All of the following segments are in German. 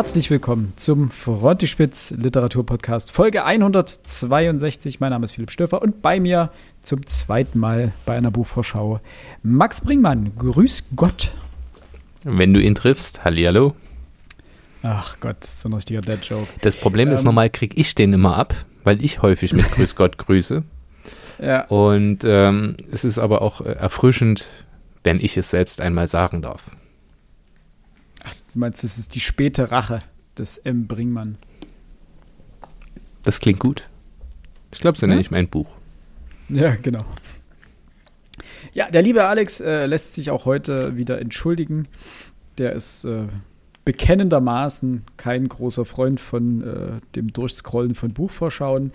Herzlich willkommen zum Frontispitz Literaturpodcast Folge 162. Mein Name ist Philipp Stöfer und bei mir zum zweiten Mal bei einer Buchvorschau Max Bringmann. Grüß Gott. Wenn du ihn triffst, hallihallo. Ach Gott, so ein richtiger Dead-Joke. Das Problem ähm, ist, normal kriege ich den immer ab, weil ich häufig mit Grüß Gott grüße. Ja. Und ähm, es ist aber auch äh, erfrischend, wenn ich es selbst einmal sagen darf. Du meinst, das ist die späte Rache des M. Bringmann. Das klingt gut. Ich glaube, so nenne ich mein Buch. Ja, genau. Ja, der liebe Alex äh, lässt sich auch heute wieder entschuldigen. Der ist äh, bekennendermaßen kein großer Freund von äh, dem Durchscrollen von Buchvorschauen.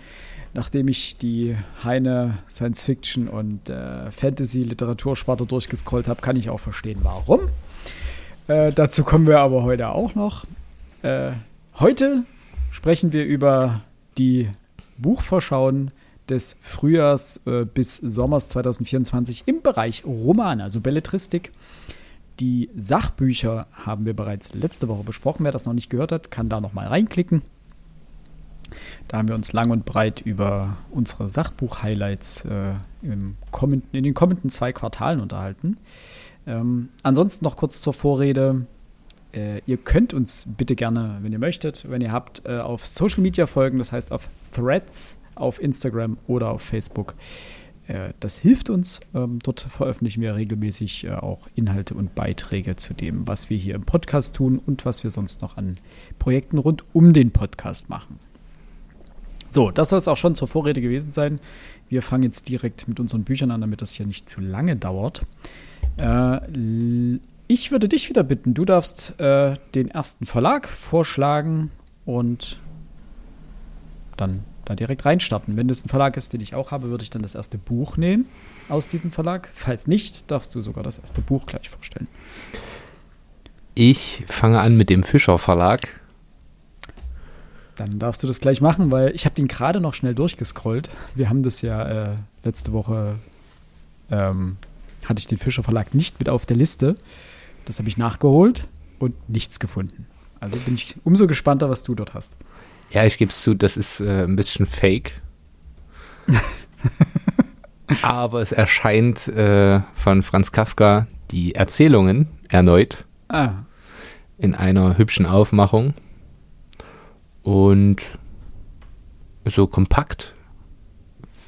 Nachdem ich die Heine Science Fiction und äh, Fantasy Literatursparte durchgescrollt habe, kann ich auch verstehen, warum. Äh, dazu kommen wir aber heute auch noch. Äh, heute sprechen wir über die Buchvorschauen des Frühjahrs äh, bis Sommers 2024 im Bereich Roman, also Belletristik. Die Sachbücher haben wir bereits letzte Woche besprochen. Wer das noch nicht gehört hat, kann da noch mal reinklicken. Da haben wir uns lang und breit über unsere Sachbuch-Highlights äh, in den kommenden zwei Quartalen unterhalten. Ähm, ansonsten noch kurz zur Vorrede. Äh, ihr könnt uns bitte gerne, wenn ihr möchtet, wenn ihr habt, äh, auf Social Media folgen, das heißt auf Threads, auf Instagram oder auf Facebook. Äh, das hilft uns. Ähm, dort veröffentlichen wir regelmäßig äh, auch Inhalte und Beiträge zu dem, was wir hier im Podcast tun und was wir sonst noch an Projekten rund um den Podcast machen. So, das soll es auch schon zur Vorrede gewesen sein. Wir fangen jetzt direkt mit unseren Büchern an, damit das hier nicht zu lange dauert. Äh, ich würde dich wieder bitten, du darfst äh, den ersten Verlag vorschlagen und dann da direkt reinstarten. Wenn das ein Verlag ist, den ich auch habe, würde ich dann das erste Buch nehmen aus diesem Verlag. Falls nicht, darfst du sogar das erste Buch gleich vorstellen. Ich fange an mit dem Fischer Verlag. Dann darfst du das gleich machen, weil ich habe den gerade noch schnell durchgescrollt. Wir haben das ja äh, letzte Woche ähm, hatte ich den Fischer Verlag nicht mit auf der Liste. Das habe ich nachgeholt und nichts gefunden. Also bin ich umso gespannter, was du dort hast. Ja, ich gebe es zu, das ist äh, ein bisschen fake. Aber es erscheint äh, von Franz Kafka die Erzählungen erneut ah. in einer hübschen Aufmachung und so kompakt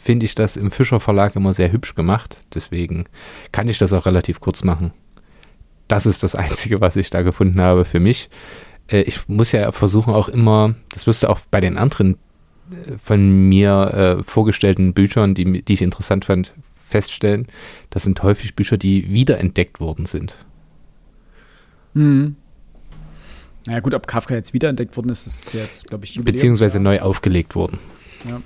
finde ich das im Fischer Verlag immer sehr hübsch gemacht. Deswegen kann ich das auch relativ kurz machen. Das ist das Einzige, was ich da gefunden habe für mich. Äh, ich muss ja versuchen auch immer, das wirst du auch bei den anderen äh, von mir äh, vorgestellten Büchern, die, die ich interessant fand, feststellen. Das sind häufig Bücher, die wiederentdeckt worden sind. Hm. Naja gut, ob Kafka jetzt wiederentdeckt worden ist, ist jetzt, glaube ich, Beziehungsweise neu aufgelegt worden. Ja,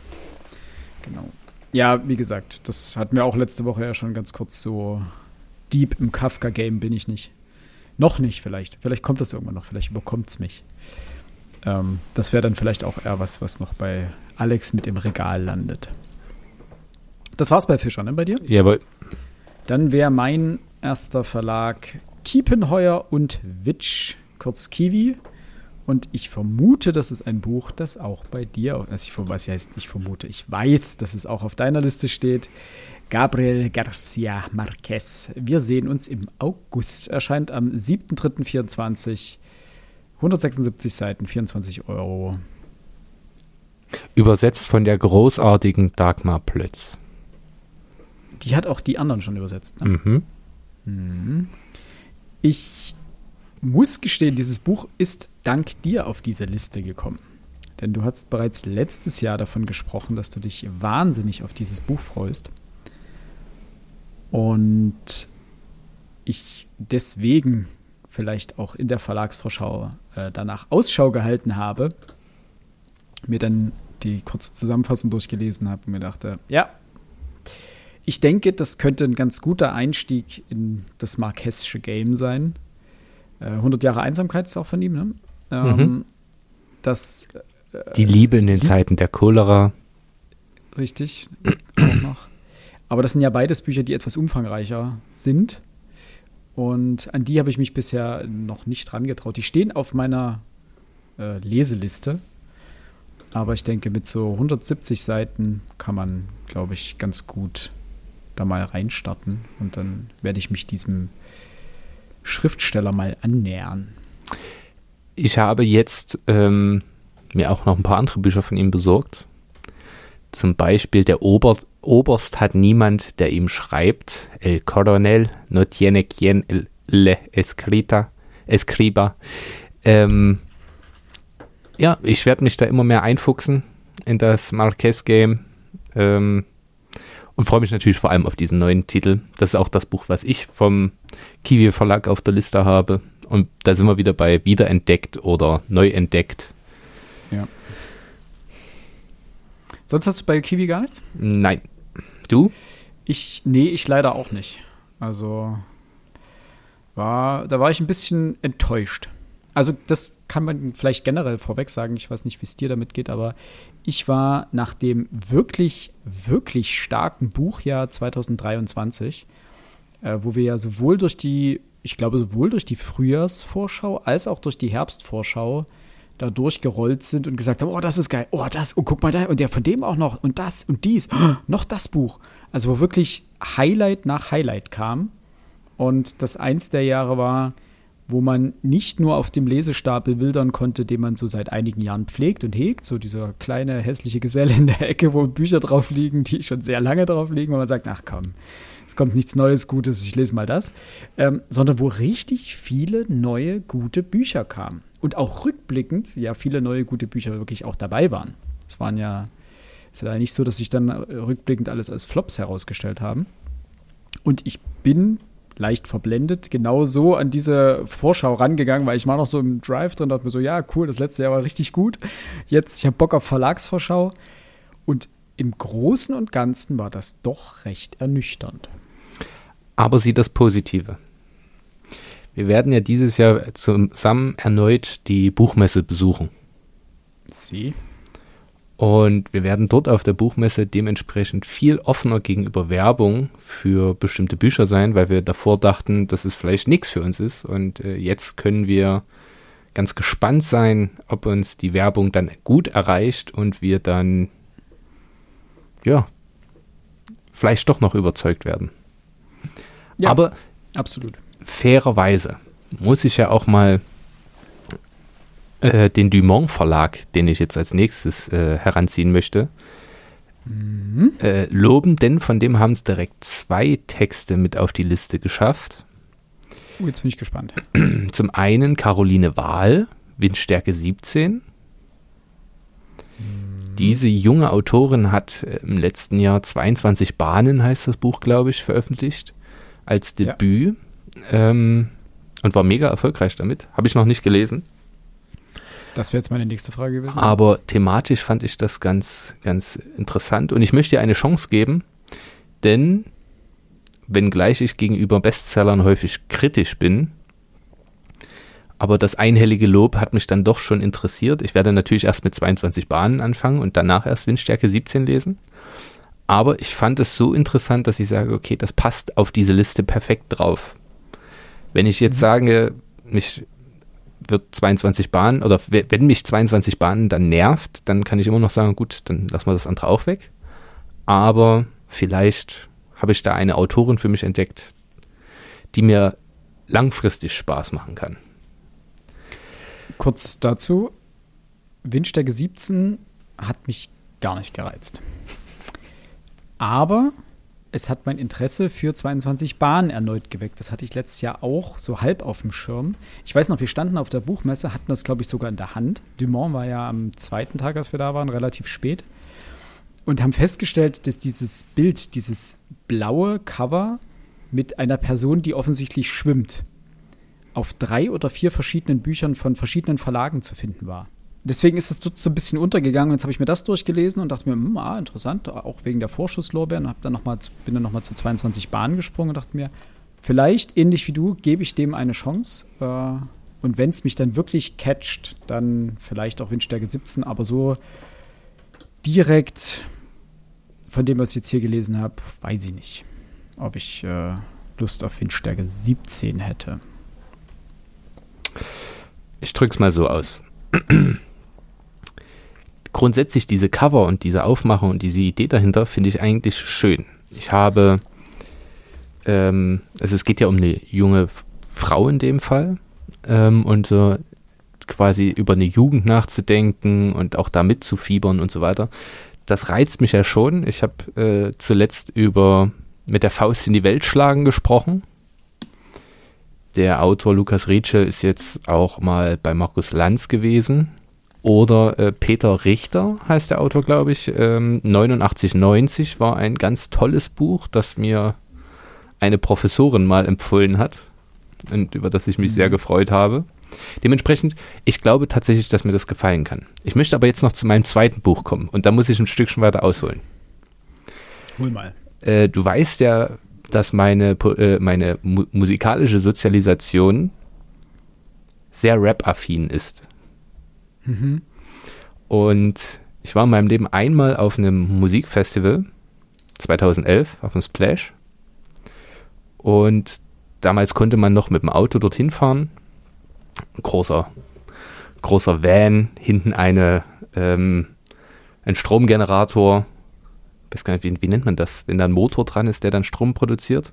genau. Ja, wie gesagt, das hatten wir auch letzte Woche ja schon ganz kurz so deep im Kafka-Game bin ich nicht. Noch nicht vielleicht. Vielleicht kommt das irgendwann noch, vielleicht überkommt es mich. Ähm, das wäre dann vielleicht auch eher was, was noch bei Alex mit im Regal landet. Das war's bei Fischer, ne, bei dir? Jawohl. Dann wäre mein erster Verlag Kiepenheuer und Witsch, kurz Kiwi. Und ich vermute, das ist ein Buch, das auch bei dir, also ich, was heißt, ich vermute, ich weiß, dass es auch auf deiner Liste steht. Gabriel Garcia Marquez. Wir sehen uns im August. Erscheint am 7.3.24. 176 Seiten, 24 Euro. Übersetzt von der großartigen Dagmar Plötz. Die hat auch die anderen schon übersetzt. Ne? Mhm. Mhm. Ich muss gestehen, dieses Buch ist dank dir auf diese Liste gekommen. Denn du hast bereits letztes Jahr davon gesprochen, dass du dich wahnsinnig auf dieses Buch freust. Und ich deswegen vielleicht auch in der Verlagsvorschau äh, danach Ausschau gehalten habe, mir dann die kurze Zusammenfassung durchgelesen habe und mir dachte, ja, ich denke, das könnte ein ganz guter Einstieg in das Marquesische Game sein. 100 äh, Jahre Einsamkeit ist auch von ihm, ne? Ähm, mhm. Das, äh, die Liebe in den die, Zeiten der Cholera. Richtig, auch noch. Aber das sind ja beides Bücher, die etwas umfangreicher sind. Und an die habe ich mich bisher noch nicht dran getraut. Die stehen auf meiner äh, Leseliste. Aber ich denke, mit so 170 Seiten kann man, glaube ich, ganz gut da mal reinstarten. Und dann werde ich mich diesem Schriftsteller mal annähern. Ich habe jetzt ähm, mir auch noch ein paar andere Bücher von ihm besorgt. Zum Beispiel Der Ober Oberst hat niemand, der ihm schreibt. El Coronel no tiene quien le escrita, escriba. Ähm, ja, ich werde mich da immer mehr einfuchsen in das Marquez-Game. Ähm, und freue mich natürlich vor allem auf diesen neuen Titel. Das ist auch das Buch, was ich vom Kiwi Verlag auf der Liste habe. Und da sind wir wieder bei wiederentdeckt oder neu entdeckt. Ja. Sonst hast du bei Kiwi gar nichts? Nein. Du? Ich, nee, ich leider auch nicht. Also war, da war ich ein bisschen enttäuscht. Also das kann man vielleicht generell vorweg sagen. Ich weiß nicht, wie es dir damit geht, aber ich war nach dem wirklich, wirklich starken Buchjahr 2023, äh, wo wir ja sowohl durch die, ich glaube, sowohl durch die Frühjahrsvorschau als auch durch die Herbstvorschau da durchgerollt sind und gesagt haben, oh, das ist geil, oh, das, und guck mal da, und der von dem auch noch, und das, und dies, oh, noch das Buch. Also wo wirklich Highlight nach Highlight kam. Und das eins der Jahre war, wo man nicht nur auf dem Lesestapel wildern konnte, den man so seit einigen Jahren pflegt und hegt, so dieser kleine hässliche Geselle in der Ecke, wo Bücher drauf liegen, die schon sehr lange drauf liegen, wo man sagt, ach komm, es kommt nichts Neues, Gutes, ich lese mal das, ähm, sondern wo richtig viele neue, gute Bücher kamen. Und auch rückblickend, ja, viele neue, gute Bücher wirklich auch dabei waren. Es waren ja, es war ja nicht so, dass sich dann rückblickend alles als Flops herausgestellt haben. Und ich bin leicht verblendet, genau so an diese Vorschau rangegangen, weil ich war noch so im Drive drin, dachte mir so, ja, cool, das letzte Jahr war richtig gut. Jetzt, ich habe Bock auf Verlagsvorschau. Und im Großen und Ganzen war das doch recht ernüchternd. Aber sieh das Positive. Wir werden ja dieses Jahr zusammen erneut die Buchmesse besuchen. Sie? Und wir werden dort auf der Buchmesse dementsprechend viel offener gegenüber Werbung für bestimmte Bücher sein, weil wir davor dachten, dass es vielleicht nichts für uns ist. Und äh, jetzt können wir ganz gespannt sein, ob uns die Werbung dann gut erreicht und wir dann, ja, vielleicht doch noch überzeugt werden. Ja, Aber absolut. Fairerweise muss ich ja auch mal äh, den Dumont Verlag, den ich jetzt als nächstes äh, heranziehen möchte, mhm. äh, loben, denn von dem haben es direkt zwei Texte mit auf die Liste geschafft. Oh, jetzt bin ich gespannt. Zum einen Caroline Wahl, Windstärke 17. Diese junge Autorin hat äh, im letzten Jahr 22 Bahnen, heißt das Buch, glaube ich, veröffentlicht, als Debüt. Ja. Ähm, und war mega erfolgreich damit. Habe ich noch nicht gelesen. Das wäre jetzt meine nächste Frage gewesen. Aber thematisch fand ich das ganz, ganz interessant und ich möchte ihr eine Chance geben, denn wenngleich ich gegenüber Bestsellern häufig kritisch bin, aber das einhellige Lob hat mich dann doch schon interessiert. Ich werde natürlich erst mit 22 Bahnen anfangen und danach erst Windstärke 17 lesen. Aber ich fand es so interessant, dass ich sage, okay, das passt auf diese Liste perfekt drauf. Wenn ich jetzt mhm. sage, mich wird 22 Bahnen oder wenn mich 22 Bahnen dann nervt, dann kann ich immer noch sagen, gut, dann lassen wir das andere auch weg. Aber vielleicht habe ich da eine Autorin für mich entdeckt, die mir langfristig Spaß machen kann. Kurz dazu, Windstärke 17 hat mich gar nicht gereizt. Aber es hat mein Interesse für 22 Bahnen erneut geweckt. Das hatte ich letztes Jahr auch so halb auf dem Schirm. Ich weiß noch, wir standen auf der Buchmesse, hatten das, glaube ich, sogar in der Hand. Dumont war ja am zweiten Tag, als wir da waren, relativ spät. Und haben festgestellt, dass dieses Bild, dieses blaue Cover mit einer Person, die offensichtlich schwimmt, auf drei oder vier verschiedenen Büchern von verschiedenen Verlagen zu finden war deswegen ist es so ein bisschen untergegangen. Jetzt habe ich mir das durchgelesen und dachte mir, hm, ah, interessant, auch wegen der Vorschusslorbeeren. Hab dann noch mal, bin dann nochmal zu 22 Bahnen gesprungen und dachte mir, vielleicht, ähnlich wie du, gebe ich dem eine Chance. Äh, und wenn es mich dann wirklich catcht, dann vielleicht auch Windstärke 17, aber so direkt von dem, was ich jetzt hier gelesen habe, weiß ich nicht, ob ich äh, Lust auf Windstärke 17 hätte. Ich drücke es mal so aus grundsätzlich diese Cover und diese Aufmachung und diese Idee dahinter finde ich eigentlich schön. Ich habe, ähm, also es geht ja um eine junge Frau in dem Fall ähm, und so quasi über eine Jugend nachzudenken und auch da mitzufiebern und so weiter. Das reizt mich ja schon. Ich habe äh, zuletzt über mit der Faust in die Welt schlagen gesprochen. Der Autor Lukas Rietsche ist jetzt auch mal bei Markus Lanz gewesen. Oder äh, Peter Richter heißt der Autor, glaube ich. Ähm, 8990 war ein ganz tolles Buch, das mir eine Professorin mal empfohlen hat und über das ich mich mhm. sehr gefreut habe. Dementsprechend, ich glaube tatsächlich, dass mir das gefallen kann. Ich möchte aber jetzt noch zu meinem zweiten Buch kommen und da muss ich ein Stückchen weiter ausholen. Hol mal. Äh, du weißt ja, dass meine, äh, meine mu musikalische Sozialisation sehr rap-affin ist. Mhm. Und ich war in meinem Leben einmal auf einem Musikfestival, 2011, auf dem Splash. Und damals konnte man noch mit dem Auto dorthin fahren. Ein großer, großer Van, hinten eine, ähm, ein Stromgenerator. Ich weiß gar nicht, wie, wie nennt man das, wenn da ein Motor dran ist, der dann Strom produziert?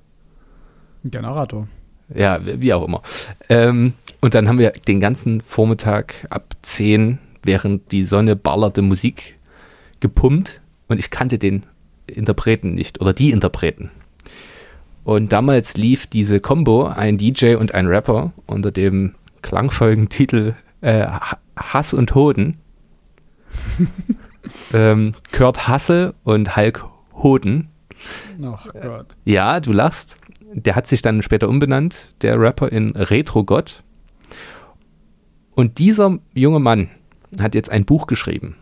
Ein Generator. Ja, wie auch immer. Ähm, und dann haben wir den ganzen Vormittag ab 10, während die Sonne ballerte, Musik gepumpt und ich kannte den Interpreten nicht oder die Interpreten. Und damals lief diese Combo, ein DJ und ein Rapper, unter dem klangvollen Titel äh, Hass und Hoden. ähm, Kurt Hassel und Hulk Hoden. Ach Gott. Ja, du lachst. Der hat sich dann später umbenannt, der Rapper in Retro Gott. Und dieser junge Mann hat jetzt ein Buch geschrieben.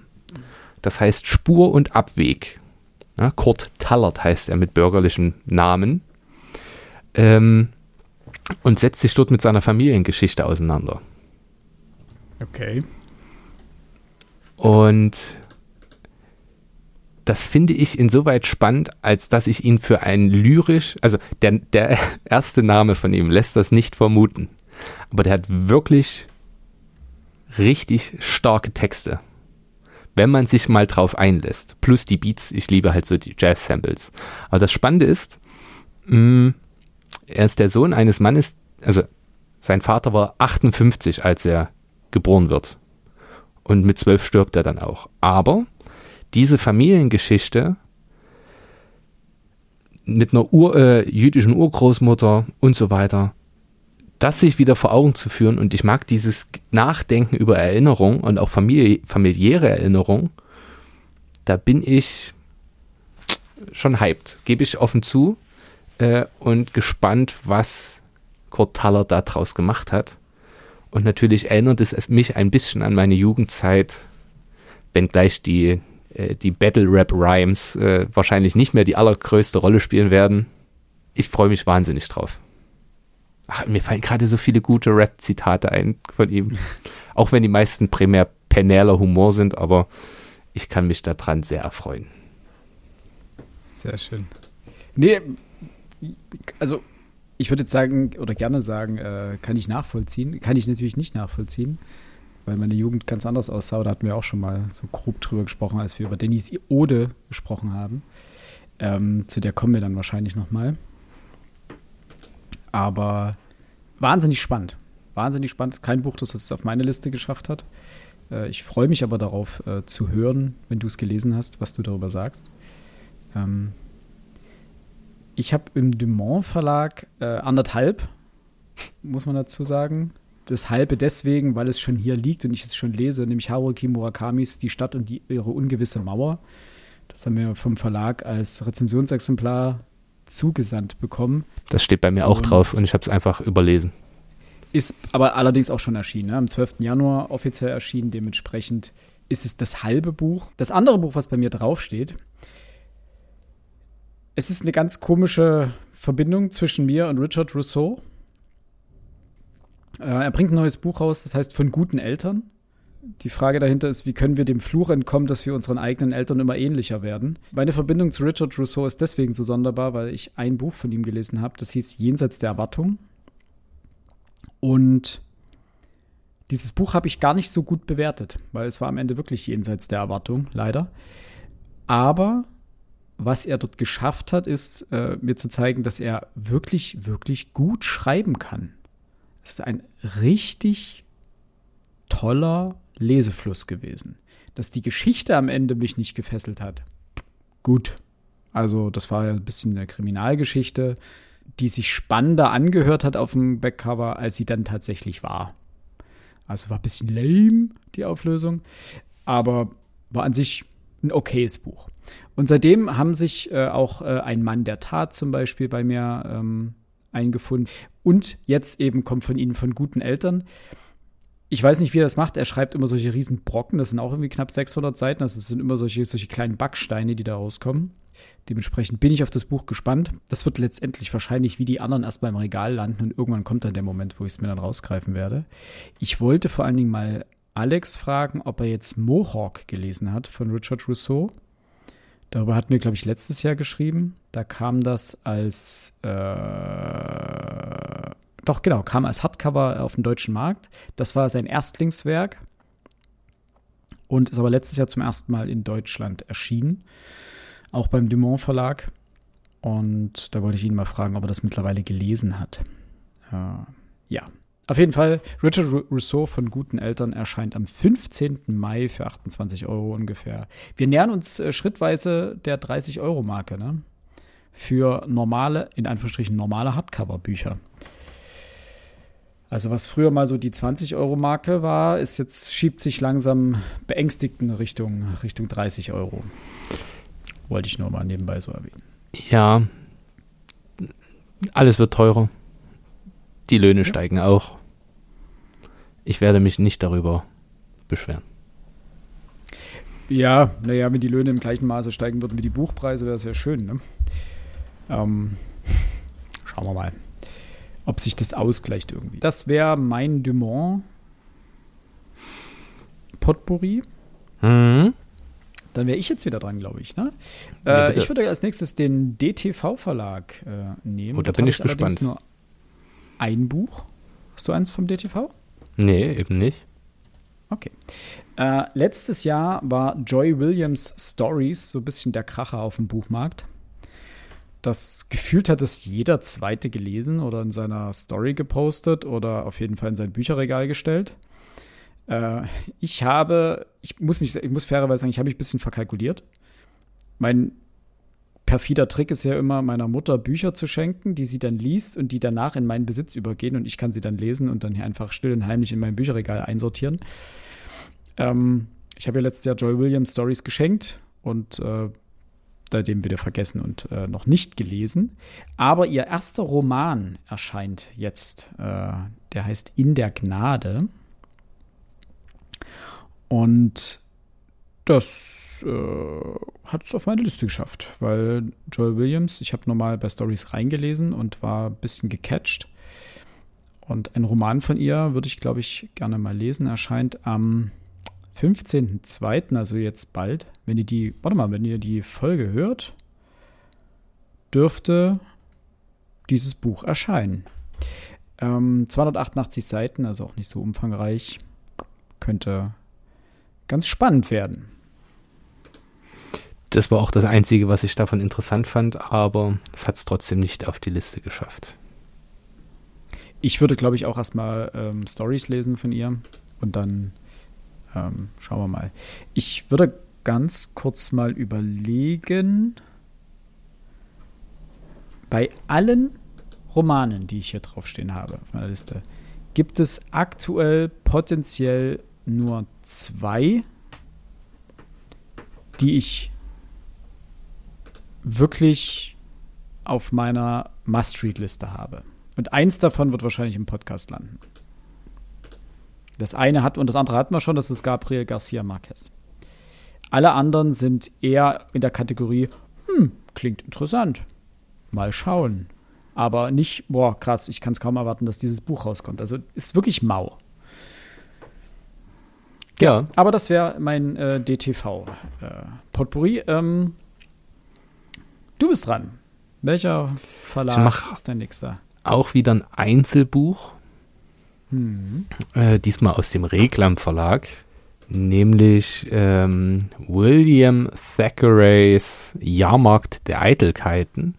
Das heißt Spur und Abweg. Ja, Kurt Tallert heißt er mit bürgerlichem Namen ähm, und setzt sich dort mit seiner Familiengeschichte auseinander. Okay. Und das finde ich insoweit spannend, als dass ich ihn für ein lyrisch, also der, der erste Name von ihm lässt das nicht vermuten. Aber der hat wirklich richtig starke Texte. Wenn man sich mal drauf einlässt. Plus die Beats, ich liebe halt so die Jazz-Samples. Aber das Spannende ist, mm, er ist der Sohn eines Mannes, also sein Vater war 58, als er geboren wird. Und mit zwölf stirbt er dann auch. Aber diese Familiengeschichte mit einer Ur, äh, jüdischen Urgroßmutter und so weiter, das sich wieder vor Augen zu führen. Und ich mag dieses Nachdenken über Erinnerung und auch Familie, familiäre Erinnerung, da bin ich schon hyped, gebe ich offen zu äh, und gespannt, was Kurt Taller daraus gemacht hat. Und natürlich erinnert es mich ein bisschen an meine Jugendzeit, wenngleich die, äh, die Battle Rap Rhymes äh, wahrscheinlich nicht mehr die allergrößte Rolle spielen werden. Ich freue mich wahnsinnig drauf. Ach, mir fallen gerade so viele gute Rap-Zitate ein von ihm. Auch wenn die meisten primär penäler Humor sind, aber ich kann mich daran sehr erfreuen. Sehr schön. Nee, also ich würde jetzt sagen oder gerne sagen, äh, kann ich nachvollziehen. Kann ich natürlich nicht nachvollziehen, weil meine Jugend ganz anders aussah. Da hatten wir auch schon mal so grob drüber gesprochen, als wir über Dennis Ode gesprochen haben. Ähm, zu der kommen wir dann wahrscheinlich noch mal. Aber wahnsinnig spannend. Wahnsinnig spannend. Kein Buch, das es auf meine Liste geschafft hat. Äh, ich freue mich aber darauf äh, zu hören, wenn du es gelesen hast, was du darüber sagst. Ähm, ich habe im Dumont Verlag äh, anderthalb, muss man dazu sagen. Das halbe deswegen, weil es schon hier liegt und ich es schon lese, nämlich Haruki Murakamis Die Stadt und die, ihre ungewisse Mauer. Das haben wir vom Verlag als Rezensionsexemplar zugesandt bekommen. Das steht bei mir auch und drauf und ich habe es einfach überlesen. Ist aber allerdings auch schon erschienen, ne? am 12. Januar offiziell erschienen. Dementsprechend ist es das halbe Buch. Das andere Buch, was bei mir draufsteht, es ist eine ganz komische Verbindung zwischen mir und Richard Rousseau. Äh, er bringt ein neues Buch raus, das heißt Von guten Eltern. Die Frage dahinter ist, wie können wir dem Fluch entkommen, dass wir unseren eigenen Eltern immer ähnlicher werden? Meine Verbindung zu Richard Rousseau ist deswegen so sonderbar, weil ich ein Buch von ihm gelesen habe, das hieß Jenseits der Erwartung. Und Dieses Buch habe ich gar nicht so gut bewertet, weil es war am Ende wirklich jenseits der Erwartung, leider. Aber was er dort geschafft hat, ist äh, mir zu zeigen, dass er wirklich, wirklich gut schreiben kann. Es ist ein richtig toller Lesefluss gewesen. Dass die Geschichte am Ende mich nicht gefesselt hat. Gut. Also, das war ja ein bisschen eine Kriminalgeschichte, die sich spannender angehört hat auf dem Backcover, als sie dann tatsächlich war. Also war ein bisschen lame, die Auflösung. Aber war an sich ein okayes Buch. Und seitdem haben sich äh, auch äh, ein Mann der Tat zum Beispiel bei mir ähm, eingefunden. Und jetzt eben kommt von Ihnen von guten Eltern. Ich weiß nicht, wie er das macht. Er schreibt immer solche riesen Brocken. Das sind auch irgendwie knapp 600 Seiten. Das sind immer solche, solche kleinen Backsteine, die da rauskommen. Dementsprechend bin ich auf das Buch gespannt. Das wird letztendlich wahrscheinlich wie die anderen erst beim Regal landen und irgendwann kommt dann der Moment, wo ich es mir dann rausgreifen werde. Ich wollte vor allen Dingen mal Alex fragen, ob er jetzt Mohawk gelesen hat von Richard Rousseau. Darüber hatten wir, glaube ich, letztes Jahr geschrieben. Da kam das als, äh, doch genau, kam als Hardcover auf den deutschen Markt. Das war sein Erstlingswerk und ist aber letztes Jahr zum ersten Mal in Deutschland erschienen, auch beim Dumont Verlag. Und da wollte ich ihn mal fragen, ob er das mittlerweile gelesen hat. Äh, ja, auf jeden Fall, Richard Rousseau von guten Eltern erscheint am 15. Mai für 28 Euro ungefähr. Wir nähern uns äh, schrittweise der 30-Euro-Marke, ne? Für normale, in Anführungsstrichen normale Hardcover-Bücher. Also was früher mal so die 20-Euro-Marke war, ist jetzt, schiebt sich langsam beängstigt in Richtung, Richtung 30 Euro. Wollte ich nur mal nebenbei so erwähnen. Ja, alles wird teurer. Die Löhne ja. steigen auch. Ich werde mich nicht darüber beschweren. Ja, naja, wenn die Löhne im gleichen Maße steigen würden wie die Buchpreise, wäre das ja schön. Ne? Ähm, schauen wir mal, ob sich das ausgleicht irgendwie. Das wäre mein Dumont Potpourri. Mhm. Dann wäre ich jetzt wieder dran, glaube ich. Ne? Äh, ich würde als nächstes den DTV-Verlag äh, nehmen. Oh, da bin ich gespannt. nur ein Buch. Hast du eins vom DTV? Nee, eben nicht. Okay. Äh, letztes Jahr war Joy Williams Stories so ein bisschen der Kracher auf dem Buchmarkt. Das gefühlt hat es jeder Zweite gelesen oder in seiner Story gepostet oder auf jeden Fall in sein Bücherregal gestellt. Äh, ich habe, ich muss mich, ich muss fairerweise sagen, ich habe mich ein bisschen verkalkuliert. Mein perfider Trick ist ja immer, meiner Mutter Bücher zu schenken, die sie dann liest und die danach in meinen Besitz übergehen und ich kann sie dann lesen und dann hier einfach still und heimlich in mein Bücherregal einsortieren. Ähm, ich habe ja letztes Jahr Joy Williams Stories geschenkt und äh, seitdem wieder vergessen und äh, noch nicht gelesen. Aber ihr erster Roman erscheint jetzt. Äh, der heißt In der Gnade. Und das äh, hat es auf meine Liste geschafft, weil Joel Williams, ich habe nochmal bei Stories reingelesen und war ein bisschen gecatcht. Und ein Roman von ihr würde ich, glaube ich, gerne mal lesen. Erscheint am 15.02., also jetzt bald. Wenn ihr die, warte mal, wenn ihr die Folge hört, dürfte dieses Buch erscheinen. Ähm, 288 Seiten, also auch nicht so umfangreich. Könnte ganz spannend werden das war auch das Einzige, was ich davon interessant fand, aber es hat es trotzdem nicht auf die Liste geschafft. Ich würde, glaube ich, auch erstmal ähm, Stories lesen von ihr und dann ähm, schauen wir mal. Ich würde ganz kurz mal überlegen, bei allen Romanen, die ich hier draufstehen habe auf meiner Liste, gibt es aktuell potenziell nur zwei, die ich wirklich auf meiner Must-Read-Liste habe. Und eins davon wird wahrscheinlich im Podcast landen. Das eine hat und das andere hatten wir schon, das ist Gabriel Garcia Marquez. Alle anderen sind eher in der Kategorie, hm, klingt interessant. Mal schauen. Aber nicht, boah, krass, ich kann es kaum erwarten, dass dieses Buch rauskommt. Also ist wirklich mau. Ja. Aber das wäre mein äh, DTV-Potpourri. Äh, ähm, Du bist dran. Welcher Verlag ist dein nächster? Auch wieder ein Einzelbuch. Hm. Äh, diesmal aus dem Reklam Verlag, nämlich ähm, William Thackeray's Jahrmarkt der Eitelkeiten.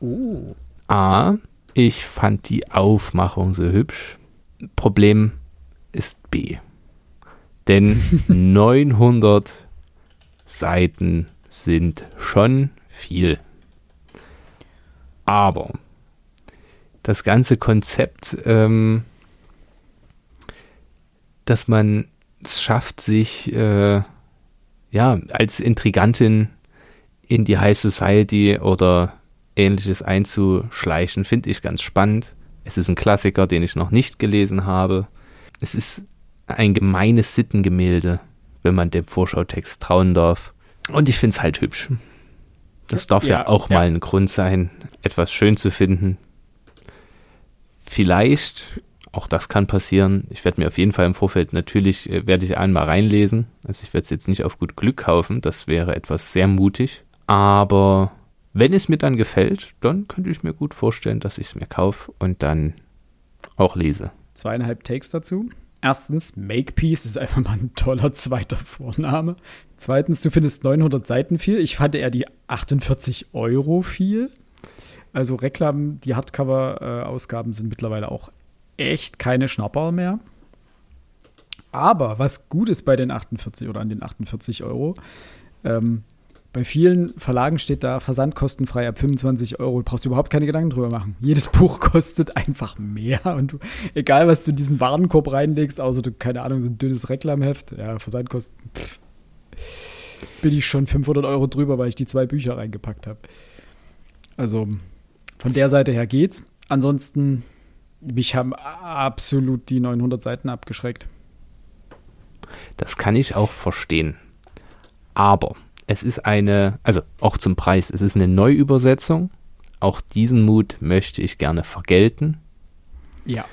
Oh. A, ich fand die Aufmachung so hübsch. Problem ist B. Denn 900 Seiten sind schon viel. Aber das ganze Konzept, ähm, dass man es schafft, sich äh, ja als Intrigantin in die High Society oder ähnliches einzuschleichen, finde ich ganz spannend. Es ist ein Klassiker, den ich noch nicht gelesen habe. Es ist ein gemeines Sittengemälde, wenn man dem Vorschautext trauen darf. Und ich finde es halt hübsch. Das darf ja, ja auch ja. mal ein Grund sein, etwas schön zu finden. Vielleicht, auch das kann passieren, ich werde mir auf jeden Fall im Vorfeld natürlich, äh, werde ich einmal reinlesen. Also ich werde es jetzt nicht auf gut Glück kaufen, das wäre etwas sehr mutig. Aber wenn es mir dann gefällt, dann könnte ich mir gut vorstellen, dass ich es mir kaufe und dann auch lese. Zweieinhalb Takes dazu. Erstens, Makepeace ist einfach mal ein toller zweiter Vorname. Zweitens, du findest 900 Seiten viel. Ich fand eher die 48 Euro viel. Also Reklam, die Hardcover-Ausgaben sind mittlerweile auch echt keine Schnapper mehr. Aber was gut ist bei den 48 oder an den 48 Euro, ähm, bei vielen Verlagen steht da versandkostenfrei ab 25 Euro. Du brauchst überhaupt keine Gedanken drüber machen. Jedes Buch kostet einfach mehr. Und du, egal, was du in diesen Warenkorb reinlegst, außer du, keine Ahnung, so ein dünnes Reklamheft, ja, Versandkosten, pff, bin ich schon 500 Euro drüber, weil ich die zwei Bücher reingepackt habe. Also von der Seite her geht's. Ansonsten, mich haben absolut die 900 Seiten abgeschreckt. Das kann ich auch verstehen. Aber es ist eine, also auch zum Preis, es ist eine Neuübersetzung. Auch diesen Mut möchte ich gerne vergelten. Ja.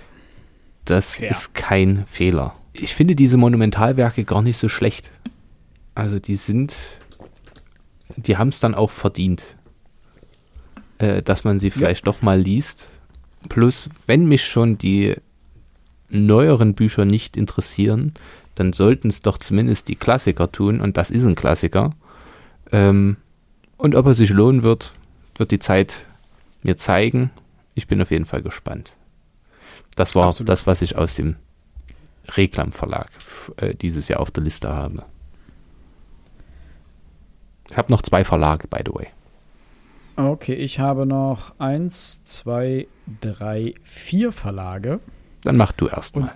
Das ja. ist kein Fehler. Ich finde diese Monumentalwerke gar nicht so schlecht. Also die sind, die haben es dann auch verdient, äh, dass man sie vielleicht ja. doch mal liest. Plus, wenn mich schon die neueren Bücher nicht interessieren, dann sollten es doch zumindest die Klassiker tun. Und das ist ein Klassiker. Ähm, und ob er sich lohnen wird, wird die Zeit mir zeigen. Ich bin auf jeden Fall gespannt. Das war Absolut. das, was ich aus dem Reklam Verlag äh, dieses Jahr auf der Liste habe. Ich habe noch zwei Verlage, by the way. Okay, ich habe noch eins, zwei, drei, vier Verlage. Dann mach du erstmal.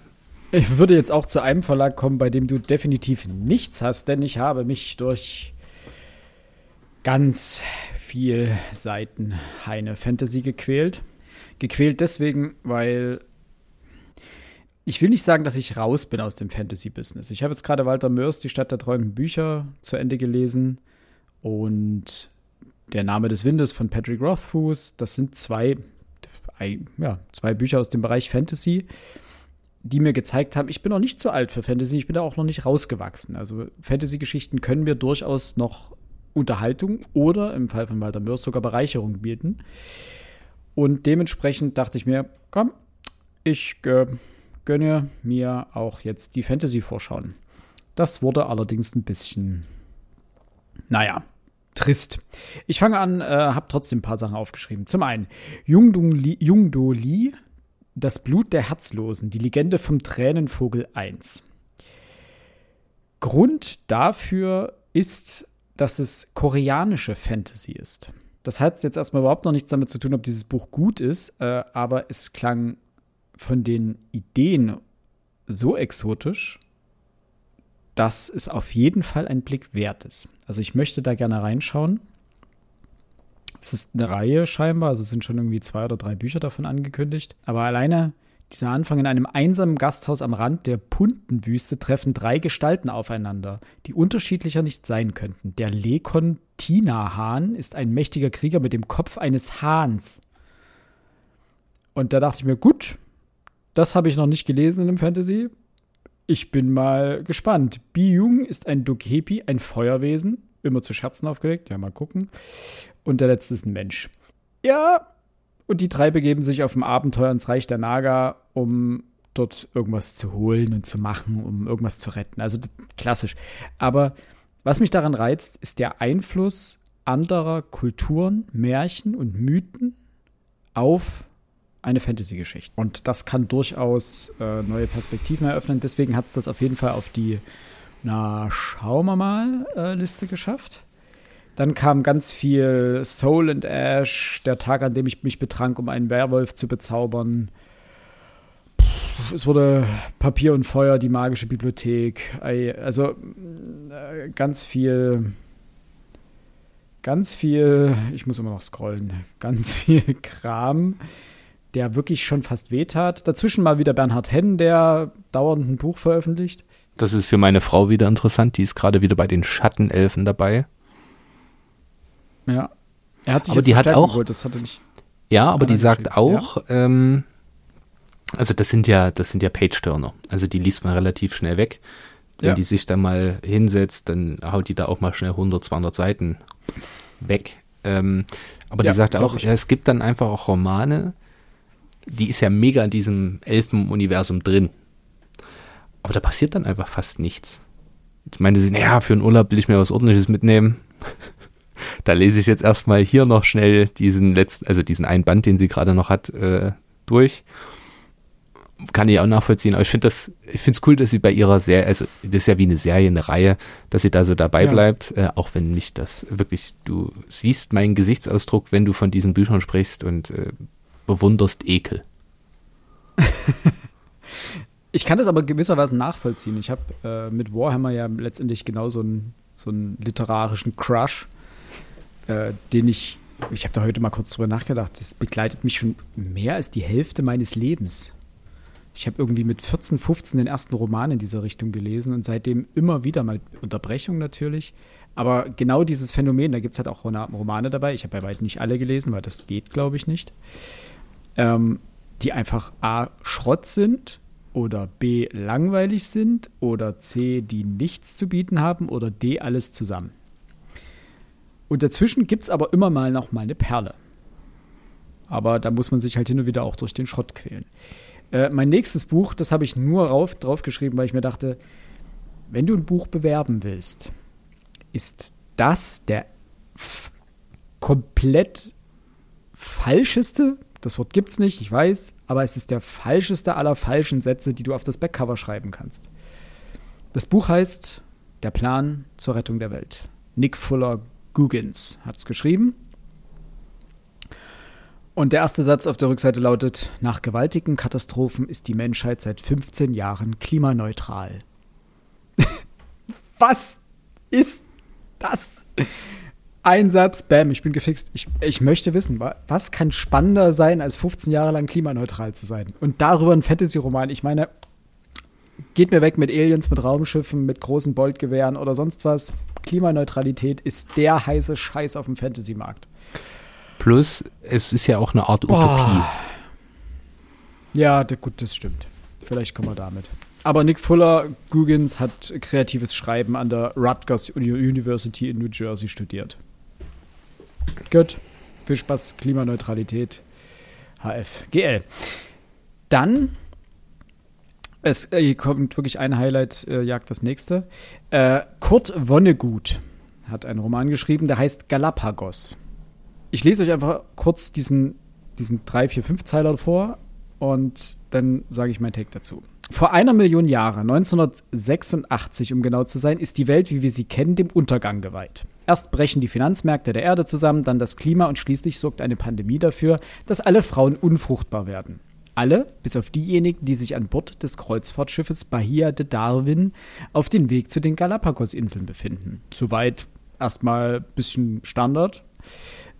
Ich würde jetzt auch zu einem Verlag kommen, bei dem du definitiv nichts hast, denn ich habe mich durch ganz viel Seiten Heine Fantasy gequält. Gequält deswegen, weil ich will nicht sagen, dass ich raus bin aus dem Fantasy-Business. Ich habe jetzt gerade Walter Mörs, Die Stadt der träumenden Bücher, zu Ende gelesen. Und Der Name des Windes von Patrick Rothfuss. Das sind zwei, ja, zwei Bücher aus dem Bereich Fantasy, die mir gezeigt haben, ich bin noch nicht zu alt für Fantasy, ich bin da auch noch nicht rausgewachsen. Also Fantasy-Geschichten können mir durchaus noch Unterhaltung oder im Fall von Walter Mörs sogar Bereicherung bieten. Und dementsprechend dachte ich mir, komm, ich äh, gönne mir auch jetzt die Fantasy-Vorschauen. Das wurde allerdings ein bisschen, naja, trist. Ich fange an, äh, habe trotzdem ein paar Sachen aufgeschrieben. Zum einen, Jungdo Li, Das Blut der Herzlosen, die Legende vom Tränenvogel 1. Grund dafür ist dass es koreanische Fantasy ist. Das hat jetzt erstmal überhaupt noch nichts damit zu tun, ob dieses Buch gut ist, äh, aber es klang von den Ideen so exotisch, dass es auf jeden Fall ein Blick wert ist. Also ich möchte da gerne reinschauen. Es ist eine Reihe scheinbar, also es sind schon irgendwie zwei oder drei Bücher davon angekündigt. Aber alleine dieser Anfang in einem einsamen Gasthaus am Rand der Puntenwüste treffen drei Gestalten aufeinander, die unterschiedlicher nicht sein könnten. Der Lekon Tina-Hahn ist ein mächtiger Krieger mit dem Kopf eines Hahns. Und da dachte ich mir, gut, das habe ich noch nicht gelesen in dem Fantasy. Ich bin mal gespannt. Bi-Jung ist ein Dokepi, ein Feuerwesen. Immer zu Scherzen aufgelegt. Ja, mal gucken. Und der letzte ist ein Mensch. Ja, und die drei begeben sich auf dem Abenteuer ins Reich der Naga, um dort irgendwas zu holen und zu machen, um irgendwas zu retten. Also klassisch. Aber was mich daran reizt, ist der Einfluss anderer Kulturen, Märchen und Mythen auf eine Fantasy-Geschichte. Und das kann durchaus äh, neue Perspektiven eröffnen. Deswegen hat es das auf jeden Fall auf die, na, schauen wir mal, äh, Liste geschafft. Dann kam ganz viel Soul and Ash, der Tag, an dem ich mich betrank, um einen Werwolf zu bezaubern. Es wurde Papier und Feuer, die magische Bibliothek. Also äh, ganz viel, ganz viel, ich muss immer noch scrollen, ganz viel Kram, der wirklich schon fast wehtat. Dazwischen mal wieder Bernhard Henn, der dauernd ein Buch veröffentlicht. Das ist für meine Frau wieder interessant. Die ist gerade wieder bei den Schattenelfen dabei. Ja. Er hat sich aber die hat auch. Geholt, das hatte nicht. Ja, aber die sagt auch, ja. ähm, also das sind ja, das sind ja Page-Turner. Also die liest man relativ schnell weg. Wenn ja. die sich da mal hinsetzt, dann haut die da auch mal schnell 100, 200 Seiten weg. Ähm, aber ja, die sagt auch, ja, es gibt dann einfach auch Romane, die ist ja mega in diesem Elfen-Universum drin. Aber da passiert dann einfach fast nichts. Jetzt meinte sie, naja, für einen Urlaub will ich mir was Ordentliches mitnehmen. da lese ich jetzt erstmal hier noch schnell diesen letzten, also diesen einen Band, den sie gerade noch hat, äh, durch. Kann ich auch nachvollziehen, aber ich finde das, ich finde es cool, dass sie bei ihrer Serie, also das ist ja wie eine Serie, eine Reihe, dass sie da so dabei ja. bleibt, äh, auch wenn nicht das wirklich, du siehst meinen Gesichtsausdruck, wenn du von diesen Büchern sprichst und äh, bewunderst Ekel. ich kann das aber gewisserweise nachvollziehen. Ich habe äh, mit Warhammer ja letztendlich genau so einen, so einen literarischen Crush, äh, den ich, ich habe da heute mal kurz drüber nachgedacht, das begleitet mich schon mehr als die Hälfte meines Lebens. Ich habe irgendwie mit 14, 15 den ersten Roman in dieser Richtung gelesen und seitdem immer wieder mal Unterbrechung natürlich. Aber genau dieses Phänomen, da gibt es halt auch Romane dabei. Ich habe bei weitem nicht alle gelesen, weil das geht, glaube ich, nicht ähm, die einfach A, Schrott sind oder B, langweilig sind oder C, die nichts zu bieten haben oder D, alles zusammen. Und dazwischen gibt es aber immer mal noch mal eine Perle. Aber da muss man sich halt hin und wieder auch durch den Schrott quälen. Äh, mein nächstes Buch, das habe ich nur rauf, draufgeschrieben, weil ich mir dachte, wenn du ein Buch bewerben willst, ist das der komplett falscheste das Wort gibt es nicht, ich weiß, aber es ist der falscheste aller falschen Sätze, die du auf das Backcover schreiben kannst. Das Buch heißt Der Plan zur Rettung der Welt. Nick Fuller Guggins hat es geschrieben. Und der erste Satz auf der Rückseite lautet: Nach gewaltigen Katastrophen ist die Menschheit seit 15 Jahren klimaneutral. Was ist das? Ein Satz, bam, ich bin gefixt. Ich, ich möchte wissen, was kann spannender sein, als 15 Jahre lang klimaneutral zu sein? Und darüber ein Fantasy-Roman. Ich meine, geht mir weg mit Aliens, mit Raumschiffen, mit großen Boltgewehren oder sonst was. Klimaneutralität ist der heiße Scheiß auf dem Fantasy-Markt. Plus, es ist ja auch eine Art Utopie. Boah. Ja, gut, das stimmt. Vielleicht kommen wir damit. Aber Nick Fuller Guggins hat kreatives Schreiben an der Rutgers University in New Jersey studiert. Gut. Viel Spaß, Klimaneutralität, HF, GL. Dann, es äh, kommt wirklich ein Highlight, äh, jagt das nächste. Äh, Kurt Vonnegut hat einen Roman geschrieben, der heißt Galapagos. Ich lese euch einfach kurz diesen, diesen drei, vier, fünf Zeiler vor und dann sage ich mein Take dazu. Vor einer Million Jahren, 1986 um genau zu sein, ist die Welt, wie wir sie kennen, dem Untergang geweiht. Erst brechen die Finanzmärkte der Erde zusammen, dann das Klima und schließlich sorgt eine Pandemie dafür, dass alle Frauen unfruchtbar werden. Alle, bis auf diejenigen, die sich an Bord des Kreuzfahrtschiffes Bahia de Darwin auf den Weg zu den Galapagos-Inseln befinden. Soweit erstmal ein bisschen Standard.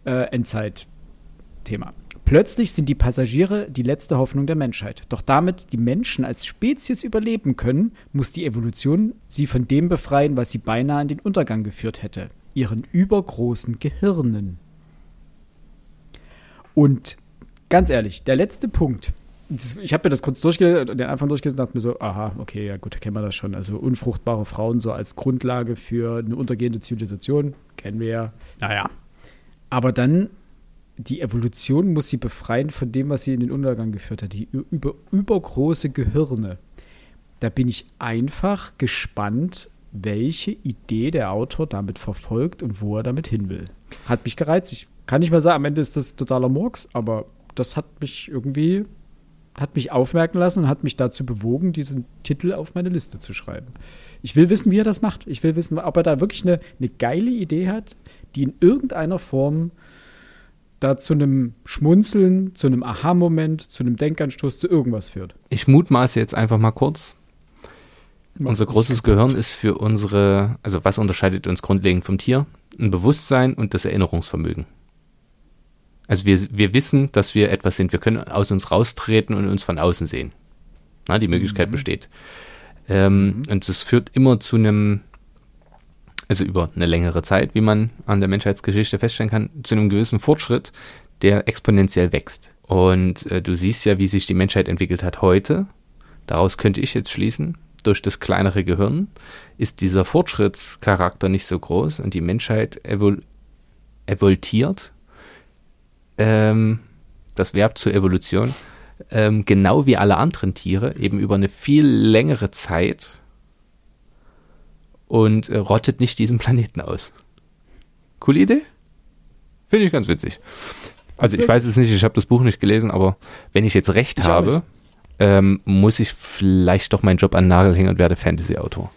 Äh, Endzeit-Thema. Plötzlich sind die Passagiere die letzte Hoffnung der Menschheit. Doch damit die Menschen als Spezies überleben können, muss die Evolution sie von dem befreien, was sie beinahe in den Untergang geführt hätte, ihren übergroßen Gehirnen. Und ganz ehrlich, der letzte Punkt, ich habe mir das kurz durchgelesen, den Anfang durchgelesen und dachte mir so, aha, okay, ja gut, kennen wir das schon. Also unfruchtbare Frauen so als Grundlage für eine untergehende Zivilisation, kennen wir ja. Naja. Aber dann die Evolution muss sie befreien von dem, was sie in den Untergang geführt hat. Die über, übergroße Gehirne. Da bin ich einfach gespannt, welche Idee der Autor damit verfolgt und wo er damit hin will. Hat mich gereizt. Ich kann nicht mal sagen, am Ende ist das totaler Murks, aber das hat mich irgendwie, hat mich aufmerken lassen und hat mich dazu bewogen, diesen Titel auf meine Liste zu schreiben. Ich will wissen, wie er das macht. Ich will wissen, ob er da wirklich eine, eine geile Idee hat, die in irgendeiner Form da zu einem Schmunzeln, zu einem Aha-Moment, zu einem Denkanstoß, zu irgendwas führt. Ich mutmaße jetzt einfach mal kurz. Was Unser großes Gehirn ist für unsere, also was unterscheidet uns grundlegend vom Tier? Ein Bewusstsein und das Erinnerungsvermögen. Also wir, wir wissen, dass wir etwas sind. Wir können aus uns raustreten und uns von außen sehen. Na, die Möglichkeit mhm. besteht. Ähm, mhm. Und es führt immer zu einem also über eine längere Zeit, wie man an der Menschheitsgeschichte feststellen kann, zu einem gewissen Fortschritt, der exponentiell wächst. Und äh, du siehst ja, wie sich die Menschheit entwickelt hat heute. Daraus könnte ich jetzt schließen, durch das kleinere Gehirn ist dieser Fortschrittscharakter nicht so groß und die Menschheit evol evoltiert. Ähm, das Verb zur Evolution, ähm, genau wie alle anderen Tiere, eben über eine viel längere Zeit und äh, rottet nicht diesen Planeten aus. Coole Idee? Finde ich ganz witzig. Also ich weiß es nicht, ich habe das Buch nicht gelesen, aber wenn ich jetzt recht ich habe, ähm, muss ich vielleicht doch meinen Job an den Nagel hängen und werde Fantasy-Autor.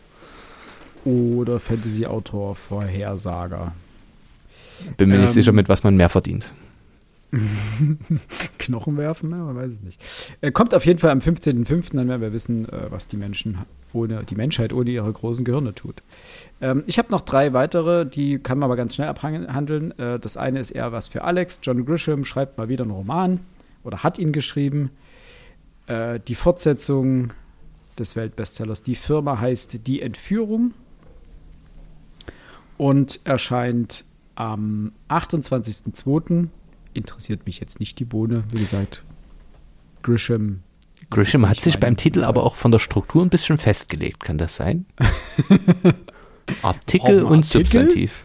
Oder Fantasy-Autor, Vorhersager. Bin mir ähm, nicht sicher, mit was man mehr verdient. Knochen werfen, ne? man weiß es nicht. Er kommt auf jeden Fall am 15.05., dann werden wir wissen, äh, was die Menschen ohne, die Menschheit ohne ihre großen Gehirne tut. Ähm, ich habe noch drei weitere, die kann man aber ganz schnell abhandeln. Äh, das eine ist eher was für Alex. John Grisham schreibt mal wieder einen Roman oder hat ihn geschrieben. Äh, die Fortsetzung des Weltbestsellers Die Firma heißt Die Entführung und erscheint am 28.02 interessiert mich jetzt nicht die Bohne. Wie gesagt, Grisham. Grisham hat sich beim Titel aber auch von der Struktur ein bisschen festgelegt, kann das sein? Artikel und Artikel? Substantiv.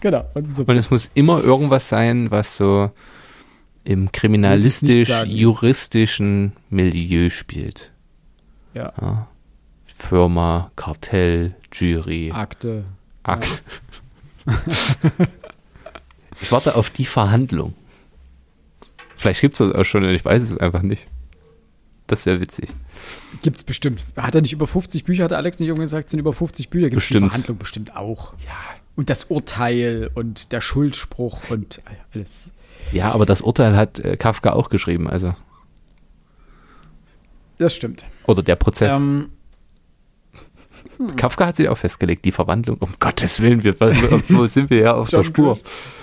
Genau. Und, Substantiv. und es muss immer irgendwas sein, was so im kriminalistisch-juristischen Milieu spielt. Ja. ja. Firma, Kartell, Jury. Akte. Akte. Ja. ich warte auf die Verhandlung. Vielleicht gibt es das auch schon und ich weiß es einfach nicht. Das wäre witzig. Gibt es bestimmt. Hat er nicht über 50 Bücher, hat Alex nicht irgendwann gesagt, sind über 50 Bücher. Gibt es die Verhandlung bestimmt auch. Ja. Und das Urteil und der Schuldspruch und alles. Ja, aber das Urteil hat äh, Kafka auch geschrieben, also. Das stimmt. Oder der Prozess. Ähm, hm. Kafka hat sich auch festgelegt, die Verwandlung. Um Gottes Willen, wir, wo sind wir ja auf der Spur? Griff.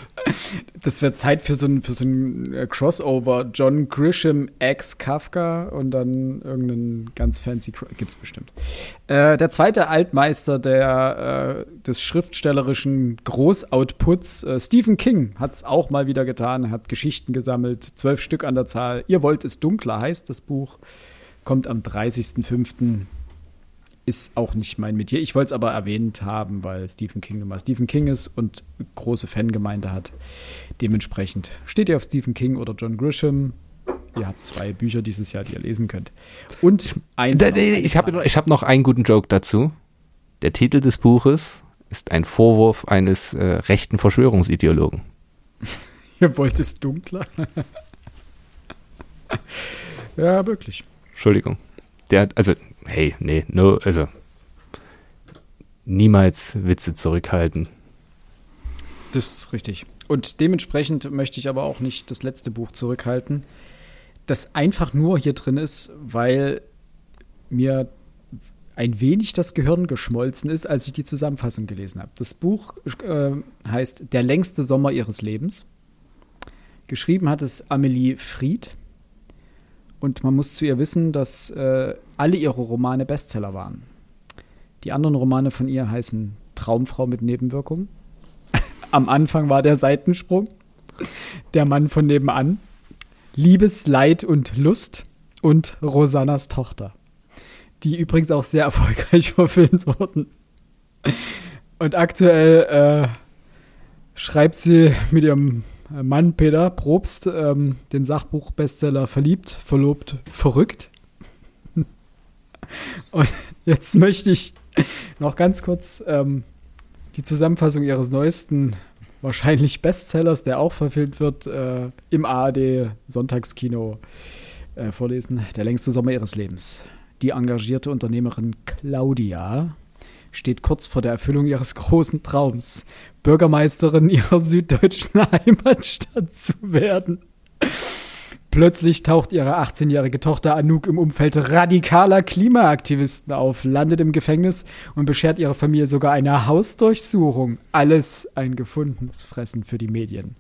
Das wäre Zeit für so ein, so äh, Crossover. John Grisham ex Kafka und dann irgendeinen ganz fancy gibt es bestimmt. Äh, der zweite Altmeister der, äh, des schriftstellerischen Großoutputs, äh, Stephen King, hat es auch mal wieder getan, hat Geschichten gesammelt, zwölf Stück an der Zahl. Ihr wollt es dunkler heißt das Buch, kommt am 30.05 ist auch nicht mein Metier. Ich wollte es aber erwähnt haben, weil Stephen King nun mal Stephen King ist und große Fangemeinde hat. Dementsprechend steht ihr auf Stephen King oder John Grisham. Ihr habt zwei Bücher dieses Jahr, die ihr lesen könnt. Und eins. Ich habe ich hab noch einen guten Joke dazu. Der Titel des Buches ist ein Vorwurf eines äh, rechten Verschwörungsideologen. ihr wollt es dunkler? ja, wirklich. Entschuldigung. Der, also hey, nee, no, also niemals Witze zurückhalten. Das ist richtig. Und dementsprechend möchte ich aber auch nicht das letzte Buch zurückhalten, das einfach nur hier drin ist, weil mir ein wenig das Gehirn geschmolzen ist, als ich die Zusammenfassung gelesen habe. Das Buch äh, heißt Der längste Sommer ihres Lebens. Geschrieben hat es Amelie Fried. Und man muss zu ihr wissen, dass äh, alle ihre Romane Bestseller waren. Die anderen Romane von ihr heißen Traumfrau mit Nebenwirkungen. Am Anfang war der Seitensprung. Der Mann von nebenan. Liebes, Leid und Lust und Rosannas Tochter. Die übrigens auch sehr erfolgreich verfilmt wurden. Und aktuell äh, schreibt sie mit ihrem Mann Peter Probst ähm, den Sachbuchbestseller Verliebt, Verlobt, Verrückt. Und jetzt möchte ich noch ganz kurz ähm, die Zusammenfassung ihres neuesten, wahrscheinlich Bestsellers, der auch verfilmt wird, äh, im ARD Sonntagskino äh, vorlesen. Der längste Sommer ihres Lebens. Die engagierte Unternehmerin Claudia steht kurz vor der Erfüllung ihres großen Traums, Bürgermeisterin ihrer süddeutschen Heimatstadt zu werden. Plötzlich taucht ihre 18-jährige Tochter Anouk im Umfeld radikaler Klimaaktivisten auf, landet im Gefängnis und beschert ihrer Familie sogar eine Hausdurchsuchung. Alles ein gefundenes Fressen für die Medien.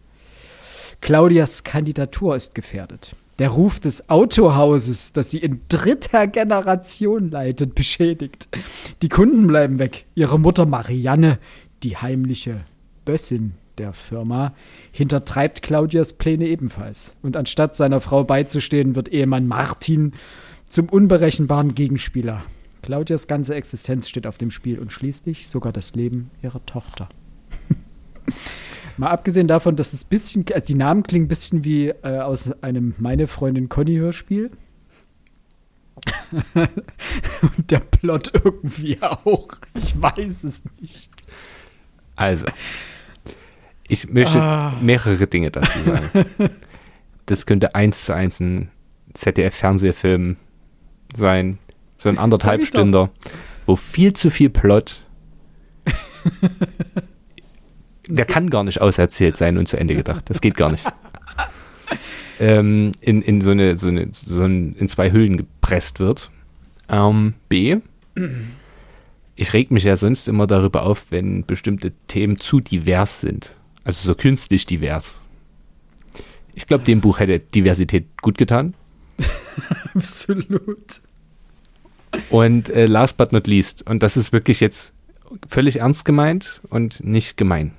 Claudias Kandidatur ist gefährdet. Der Ruf des Autohauses, das sie in dritter Generation leitet, beschädigt. Die Kunden bleiben weg. Ihre Mutter Marianne, die heimliche Bössin der Firma, hintertreibt Claudias Pläne ebenfalls. Und anstatt seiner Frau beizustehen, wird Ehemann Martin zum unberechenbaren Gegenspieler. Claudias ganze Existenz steht auf dem Spiel und schließlich sogar das Leben ihrer Tochter. Mal abgesehen davon, dass es ein bisschen, also die Namen klingen ein bisschen wie äh, aus einem Meine Freundin Conny Hörspiel. Und der Plot irgendwie auch. Ich weiß es nicht. Also, ich möchte ah. mehrere Dinge dazu sagen. Das könnte eins zu eins ein ZDF-Fernsehfilm sein. So ein anderthalb Stünder, wo viel zu viel Plot der kann gar nicht auserzählt sein und zu Ende gedacht. Das geht gar nicht. ähm, in, in so eine, so eine, so ein, in zwei Hüllen gepresst wird. Ähm, B. Ich reg mich ja sonst immer darüber auf, wenn bestimmte Themen zu divers sind. Also so künstlich divers. Ich glaube, dem Buch hätte Diversität gut getan. Absolut. Und äh, last but not least, und das ist wirklich jetzt völlig ernst gemeint und nicht gemein.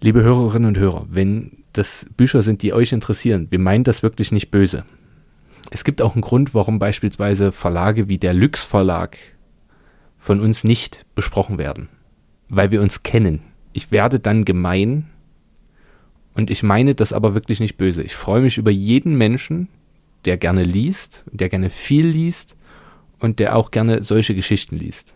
Liebe Hörerinnen und Hörer, wenn das Bücher sind, die euch interessieren, wir meinen das wirklich nicht böse. Es gibt auch einen Grund, warum beispielsweise Verlage wie der Lüx Verlag von uns nicht besprochen werden. Weil wir uns kennen. Ich werde dann gemein und ich meine das aber wirklich nicht böse. Ich freue mich über jeden Menschen, der gerne liest, der gerne viel liest und der auch gerne solche Geschichten liest.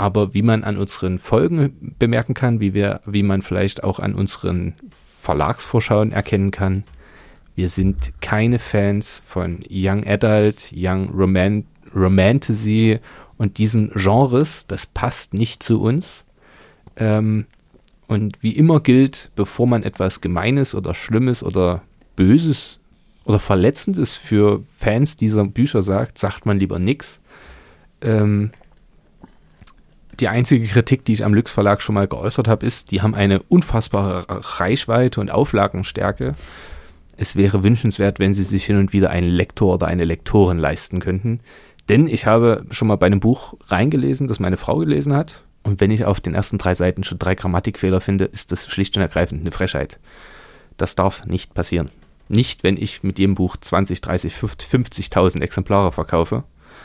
Aber wie man an unseren Folgen bemerken kann, wie wir, wie man vielleicht auch an unseren Verlagsvorschauen erkennen kann, wir sind keine Fans von Young Adult, Young Roman Romantasy und diesen Genres. Das passt nicht zu uns. Ähm, und wie immer gilt, bevor man etwas Gemeines oder Schlimmes oder Böses oder Verletzendes für Fans dieser Bücher sagt, sagt man lieber nichts. Ähm, die einzige Kritik, die ich am Lüx Verlag schon mal geäußert habe, ist, die haben eine unfassbare Reichweite und Auflagenstärke. Es wäre wünschenswert, wenn sie sich hin und wieder einen Lektor oder eine Lektorin leisten könnten. Denn ich habe schon mal bei einem Buch reingelesen, das meine Frau gelesen hat. Und wenn ich auf den ersten drei Seiten schon drei Grammatikfehler finde, ist das schlicht und ergreifend eine Frechheit. Das darf nicht passieren. Nicht, wenn ich mit jedem Buch 20, 30, 50.000 Exemplare verkaufe,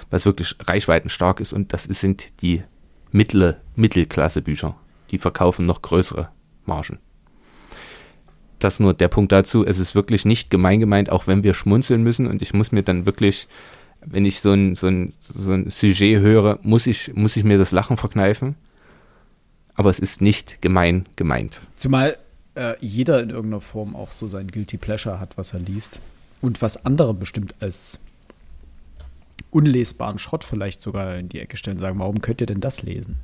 was wirklich reichweitenstark ist. Und das sind die mittlere Mittelklasse-Bücher. Die verkaufen noch größere Margen. Das nur der Punkt dazu. Es ist wirklich nicht gemein gemeint, auch wenn wir schmunzeln müssen. Und ich muss mir dann wirklich, wenn ich so ein, so ein, so ein Sujet höre, muss ich, muss ich mir das Lachen verkneifen. Aber es ist nicht gemein gemeint. Zumal äh, jeder in irgendeiner Form auch so sein Guilty Pleasure hat, was er liest. Und was andere bestimmt als unlesbaren Schrott vielleicht sogar in die Ecke stellen und sagen, warum könnt ihr denn das lesen?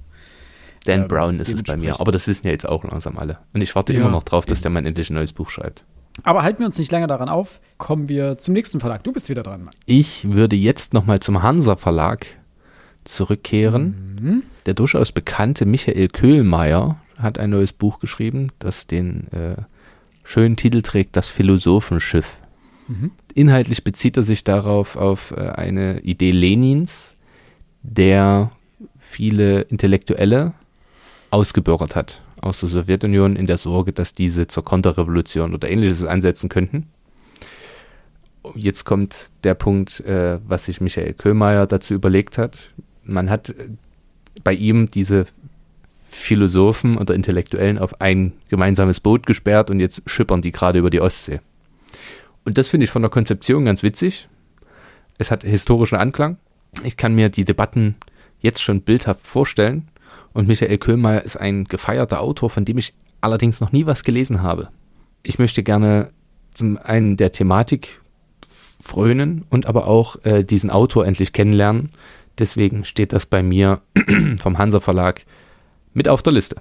Dan ähm, Brown ist es bei mir, aber das wissen ja jetzt auch langsam alle. Und ich warte ja, immer noch drauf, dass der Mann endlich ein neues Buch schreibt. Aber halten wir uns nicht länger daran auf, kommen wir zum nächsten Verlag. Du bist wieder dran. Mann. Ich würde jetzt nochmal zum Hansa Verlag zurückkehren. Mhm. Der durchaus bekannte Michael Köhlmeier hat ein neues Buch geschrieben, das den äh, schönen Titel trägt, Das Philosophenschiff. Inhaltlich bezieht er sich darauf auf äh, eine Idee Lenins, der viele Intellektuelle ausgebürgert hat aus der Sowjetunion in der Sorge, dass diese zur Konterrevolution oder ähnliches ansetzen könnten. Jetzt kommt der Punkt, äh, was sich Michael Köhlmeier dazu überlegt hat. Man hat äh, bei ihm diese Philosophen oder Intellektuellen auf ein gemeinsames Boot gesperrt und jetzt schippern die gerade über die Ostsee. Und das finde ich von der Konzeption ganz witzig. Es hat historischen Anklang. Ich kann mir die Debatten jetzt schon bildhaft vorstellen. Und Michael Köhlmeier ist ein gefeierter Autor, von dem ich allerdings noch nie was gelesen habe. Ich möchte gerne zum einen der Thematik frönen und aber auch äh, diesen Autor endlich kennenlernen. Deswegen steht das bei mir vom Hansa Verlag mit auf der Liste.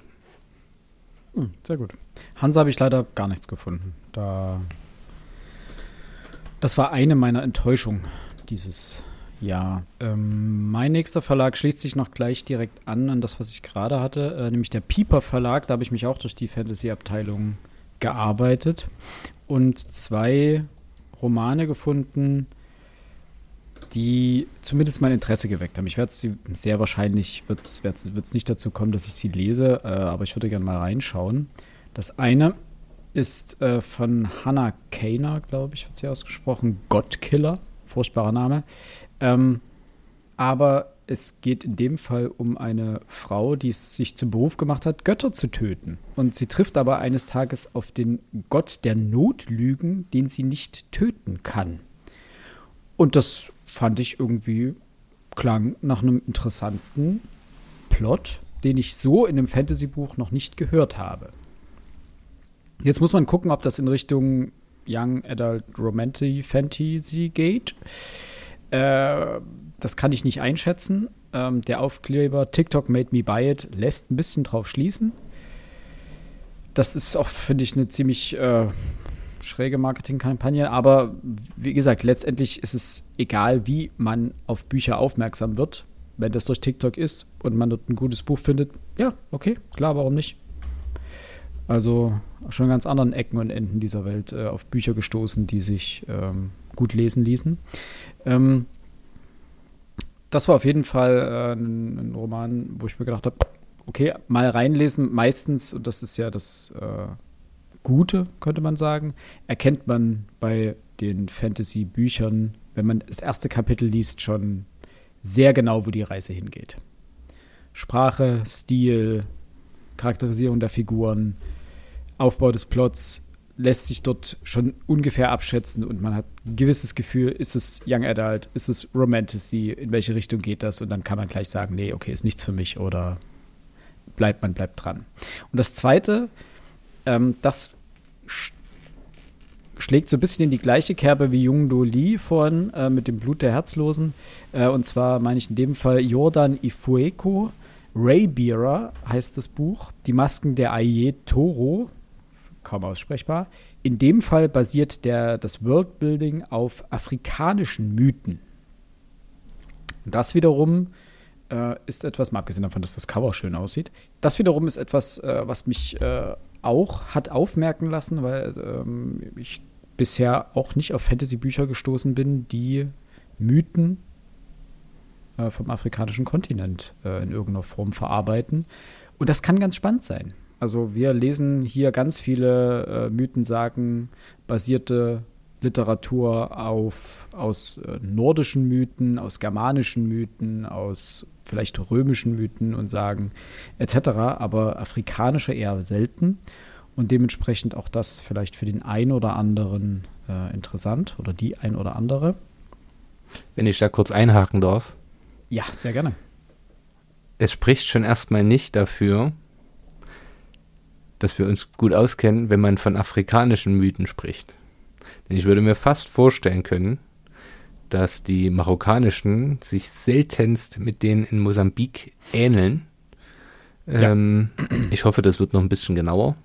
Hm, sehr gut. Hansa habe ich leider gar nichts gefunden. Da das war eine meiner Enttäuschungen dieses Jahr. Ähm, mein nächster Verlag schließt sich noch gleich direkt an an das, was ich gerade hatte, äh, nämlich der Pieper Verlag. Da habe ich mich auch durch die Fantasy-Abteilung gearbeitet und zwei Romane gefunden, die zumindest mein Interesse geweckt haben. Ich werde sie sehr wahrscheinlich wird es nicht dazu kommen, dass ich sie lese, äh, aber ich würde gerne mal reinschauen. Das eine ist äh, von Hannah Kaner, glaube ich, wird sie ausgesprochen. Godkiller, furchtbarer Name. Ähm, aber es geht in dem Fall um eine Frau, die es sich zum Beruf gemacht hat, Götter zu töten. Und sie trifft aber eines Tages auf den Gott der Notlügen, den sie nicht töten kann. Und das fand ich irgendwie klang nach einem interessanten Plot, den ich so in einem Fantasy-Buch noch nicht gehört habe. Jetzt muss man gucken, ob das in Richtung Young Adult Romantic Fantasy geht. Äh, das kann ich nicht einschätzen. Ähm, der Aufkleber TikTok Made Me Buy It lässt ein bisschen drauf schließen. Das ist auch, finde ich, eine ziemlich äh, schräge Marketingkampagne. Aber wie gesagt, letztendlich ist es egal, wie man auf Bücher aufmerksam wird. Wenn das durch TikTok ist und man dort ein gutes Buch findet, ja, okay, klar, warum nicht? Also schon ganz anderen Ecken und Enden dieser Welt äh, auf Bücher gestoßen, die sich ähm, gut lesen ließen. Ähm, das war auf jeden Fall äh, ein, ein, Roman, wo ich mir gedacht habe, okay, mal reinlesen. Meistens, und das ist ja das äh, Gute, könnte man sagen, erkennt man bei den Fantasy-Büchern, wenn man das erste Kapitel liest, schon sehr genau, wo die Reise hingeht. Sprache, Stil, Charakterisierung der Figuren, Aufbau des Plots lässt sich dort schon ungefähr abschätzen und man hat ein gewisses Gefühl, ist es Young Adult, ist es Romantasy, in welche Richtung geht das und dann kann man gleich sagen, nee, okay, ist nichts für mich oder bleibt, man bleibt dran. Und das Zweite, ähm, das sch schlägt so ein bisschen in die gleiche Kerbe wie Jung Do Li vorhin äh, mit dem Blut der Herzlosen. Äh, und zwar meine ich in dem Fall Jordan Ifueko Raybearer heißt das Buch. Die Masken der Aie Toro, kaum aussprechbar. In dem Fall basiert der, das Worldbuilding auf afrikanischen Mythen. Und das wiederum äh, ist etwas, mal abgesehen davon, dass das Cover schön aussieht, das wiederum ist etwas, äh, was mich äh, auch hat aufmerken lassen, weil ähm, ich bisher auch nicht auf Fantasy-Bücher gestoßen bin, die Mythen äh, vom afrikanischen Kontinent äh, in irgendeiner Form verarbeiten. Und das kann ganz spannend sein. Also wir lesen hier ganz viele äh, Mythensagen basierte Literatur auf, aus äh, nordischen Mythen, aus germanischen Mythen, aus vielleicht römischen Mythen und Sagen etc., aber afrikanische eher selten und dementsprechend auch das vielleicht für den einen oder anderen äh, interessant oder die ein oder andere. Wenn ich da kurz einhaken darf. Ja, sehr gerne. Es spricht schon erstmal nicht dafür, dass wir uns gut auskennen, wenn man von afrikanischen Mythen spricht. Denn ich würde mir fast vorstellen können, dass die marokkanischen sich seltenst mit denen in Mosambik ähneln. Ja. Ähm, ich hoffe, das wird noch ein bisschen genauer.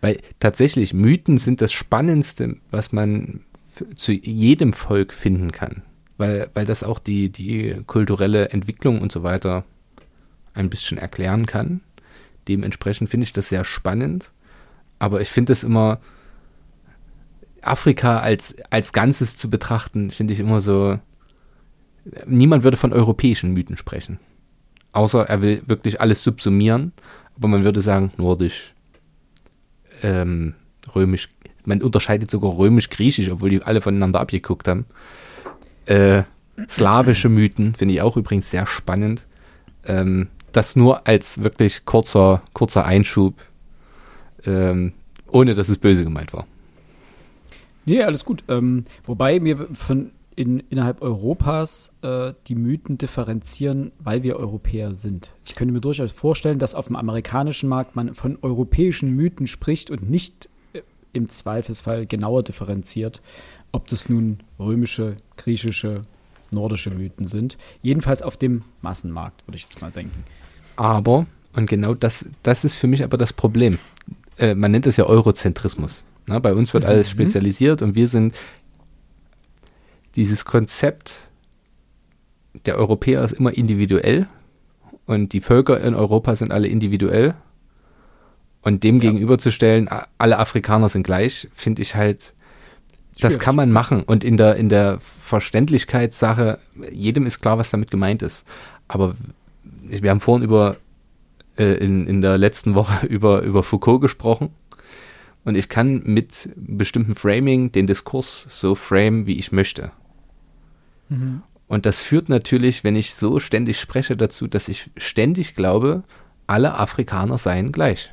Weil tatsächlich Mythen sind das Spannendste, was man zu jedem Volk finden kann weil, weil das auch die, die kulturelle Entwicklung und so weiter ein bisschen erklären kann. Dementsprechend finde ich das sehr spannend. Aber ich finde es immer, Afrika als, als Ganzes zu betrachten, finde ich immer so, niemand würde von europäischen Mythen sprechen. Außer er will wirklich alles subsumieren. Aber man würde sagen, nordisch, ähm, römisch. Man unterscheidet sogar römisch-griechisch, obwohl die alle voneinander abgeguckt haben. Äh, slawische Mythen finde ich auch übrigens sehr spannend. Ähm, das nur als wirklich kurzer, kurzer Einschub, ähm, ohne dass es böse gemeint war. Nee, alles gut. Ähm, wobei mir von in, innerhalb Europas äh, die Mythen differenzieren, weil wir Europäer sind. Ich könnte mir durchaus vorstellen, dass auf dem amerikanischen Markt man von europäischen Mythen spricht und nicht äh, im Zweifelsfall genauer differenziert, ob das nun römische, griechische, nordische Mythen sind. Jedenfalls auf dem Massenmarkt, würde ich jetzt mal denken. Aber, und genau das, das ist für mich aber das Problem. Äh, man nennt es ja Eurozentrismus. Na, bei uns wird alles mhm. spezialisiert und wir sind dieses Konzept, der Europäer ist immer individuell und die Völker in Europa sind alle individuell. Und dem ja. gegenüberzustellen, alle Afrikaner sind gleich, finde ich halt, das kann man machen. Und in der, in der Verständlichkeitssache, jedem ist klar, was damit gemeint ist. Aber wir haben vorhin über, äh, in, in der letzten Woche über, über Foucault gesprochen. Und ich kann mit bestimmten Framing den Diskurs so frame, wie ich möchte. Mhm. Und das führt natürlich, wenn ich so ständig spreche, dazu, dass ich ständig glaube, alle Afrikaner seien gleich.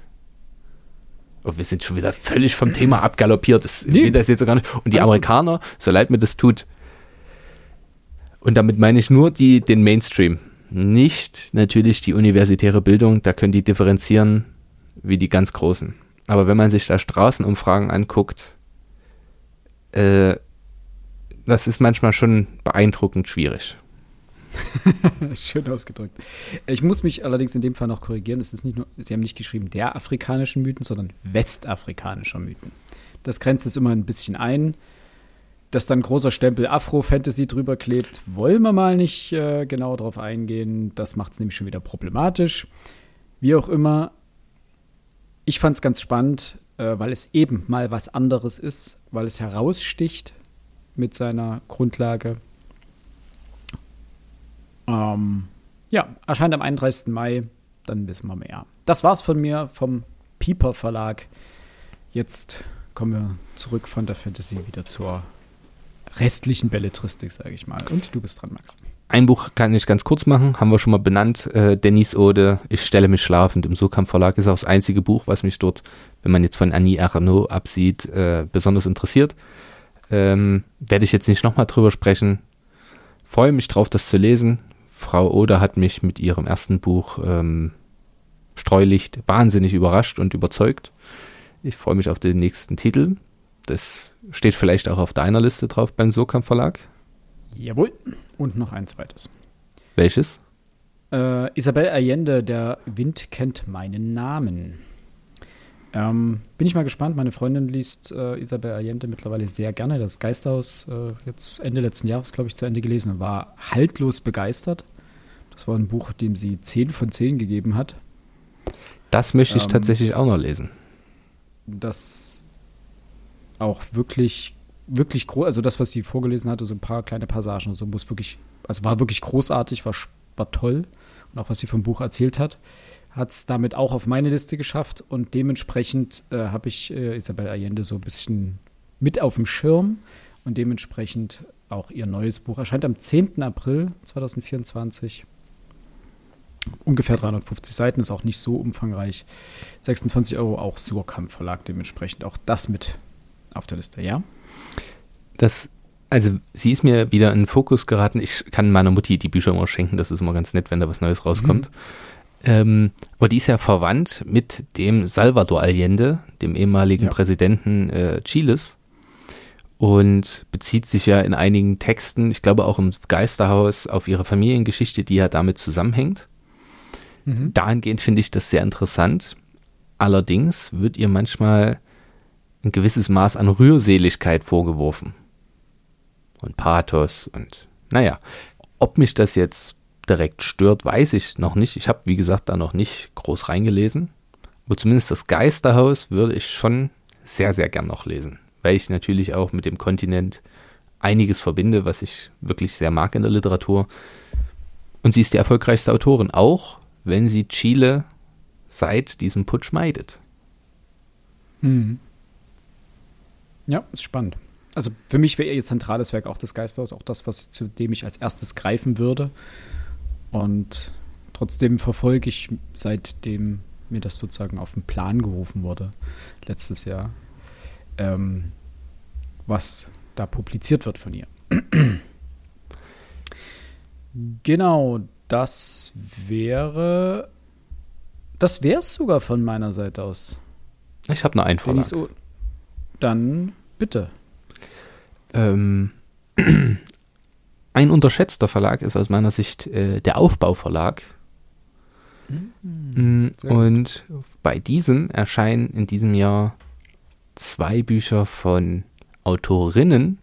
Oh, wir sind schon wieder völlig vom Thema abgaloppiert. Das, nee. das jetzt gar nicht. Und die Alles Amerikaner, gut. so leid mir das tut, und damit meine ich nur die, den Mainstream. Nicht natürlich die universitäre Bildung, da können die differenzieren wie die ganz Großen. Aber wenn man sich da Straßenumfragen anguckt, äh, das ist manchmal schon beeindruckend schwierig. Schön ausgedrückt. Ich muss mich allerdings in dem Fall noch korrigieren. Es ist nicht nur, Sie haben nicht geschrieben der afrikanischen Mythen, sondern westafrikanischer Mythen. Das grenzt es immer ein bisschen ein. Dass dann großer Stempel Afro-Fantasy drüber klebt, wollen wir mal nicht äh, genau darauf eingehen. Das macht es nämlich schon wieder problematisch. Wie auch immer, ich fand es ganz spannend, äh, weil es eben mal was anderes ist, weil es heraussticht mit seiner Grundlage. Ähm, ja, erscheint am 31. Mai, dann wissen wir mehr. Das war's von mir vom Pieper Verlag. Jetzt kommen wir zurück von der Fantasy wieder zur restlichen Belletristik, sage ich mal. Und du bist dran, Max. Ein Buch kann ich ganz kurz machen, haben wir schon mal benannt. Äh, Denise Ode, Ich stelle mich schlafend im Surkamp Verlag ist auch das einzige Buch, was mich dort, wenn man jetzt von Annie Arnaud absieht, äh, besonders interessiert. Ähm, Werde ich jetzt nicht nochmal drüber sprechen. Freue mich drauf, das zu lesen. Frau Oder hat mich mit ihrem ersten Buch ähm, Streulicht wahnsinnig überrascht und überzeugt. Ich freue mich auf den nächsten Titel. Das steht vielleicht auch auf deiner Liste drauf beim Surkamp Verlag. Jawohl. Und noch ein zweites. Welches? Äh, Isabel Allende, der Wind kennt meinen Namen. Ähm, bin ich mal gespannt. Meine Freundin liest äh, Isabel Allende mittlerweile sehr gerne. Das Geisterhaus äh, jetzt Ende letzten Jahres, glaube ich, zu Ende gelesen und war haltlos begeistert. Das war ein Buch, dem sie 10 von 10 gegeben hat. Das möchte ich ähm, tatsächlich auch noch lesen. Das auch wirklich, wirklich groß, also das, was sie vorgelesen hatte, so ein paar kleine Passagen und so, muss wirklich, also war wirklich großartig, war, war toll. Und auch was sie vom Buch erzählt hat hat es damit auch auf meine Liste geschafft und dementsprechend äh, habe ich äh, Isabel Allende so ein bisschen mit auf dem Schirm und dementsprechend auch ihr neues Buch erscheint am 10. April 2024. Ungefähr 350 Seiten, ist auch nicht so umfangreich. 26 Euro auch Surkamp Verlag, dementsprechend auch das mit auf der Liste, ja? Das, also sie ist mir wieder in den Fokus geraten. Ich kann meiner Mutti die Bücher immer schenken, das ist immer ganz nett, wenn da was Neues rauskommt. Mhm. Ähm, aber die ist ja verwandt mit dem Salvador Allende, dem ehemaligen ja. Präsidenten äh, Chiles. Und bezieht sich ja in einigen Texten, ich glaube auch im Geisterhaus, auf ihre Familiengeschichte, die ja damit zusammenhängt. Mhm. Dahingehend finde ich das sehr interessant. Allerdings wird ihr manchmal ein gewisses Maß an Rührseligkeit vorgeworfen. Und Pathos und naja, ob mich das jetzt direkt stört, weiß ich noch nicht. Ich habe, wie gesagt, da noch nicht groß reingelesen. Aber zumindest das Geisterhaus würde ich schon sehr, sehr gern noch lesen. Weil ich natürlich auch mit dem Kontinent einiges verbinde, was ich wirklich sehr mag in der Literatur. Und sie ist die erfolgreichste Autorin, auch wenn sie Chile seit diesem Putsch meidet. Mhm. Ja, ist spannend. Also für mich wäre ihr zentrales Werk auch das Geisterhaus, auch das, was zu dem ich als erstes greifen würde. Und Trotzdem verfolge ich, seitdem mir das sozusagen auf den Plan gerufen wurde, letztes Jahr, ähm, was da publiziert wird von ihr. genau, das wäre. Das wäre es sogar von meiner Seite aus. Ich habe eine Einforderung. Dann bitte. Ähm, ein unterschätzter Verlag ist aus meiner Sicht äh, der Aufbauverlag. Mhm. Und bei diesem erscheinen in diesem Jahr zwei Bücher von Autorinnen.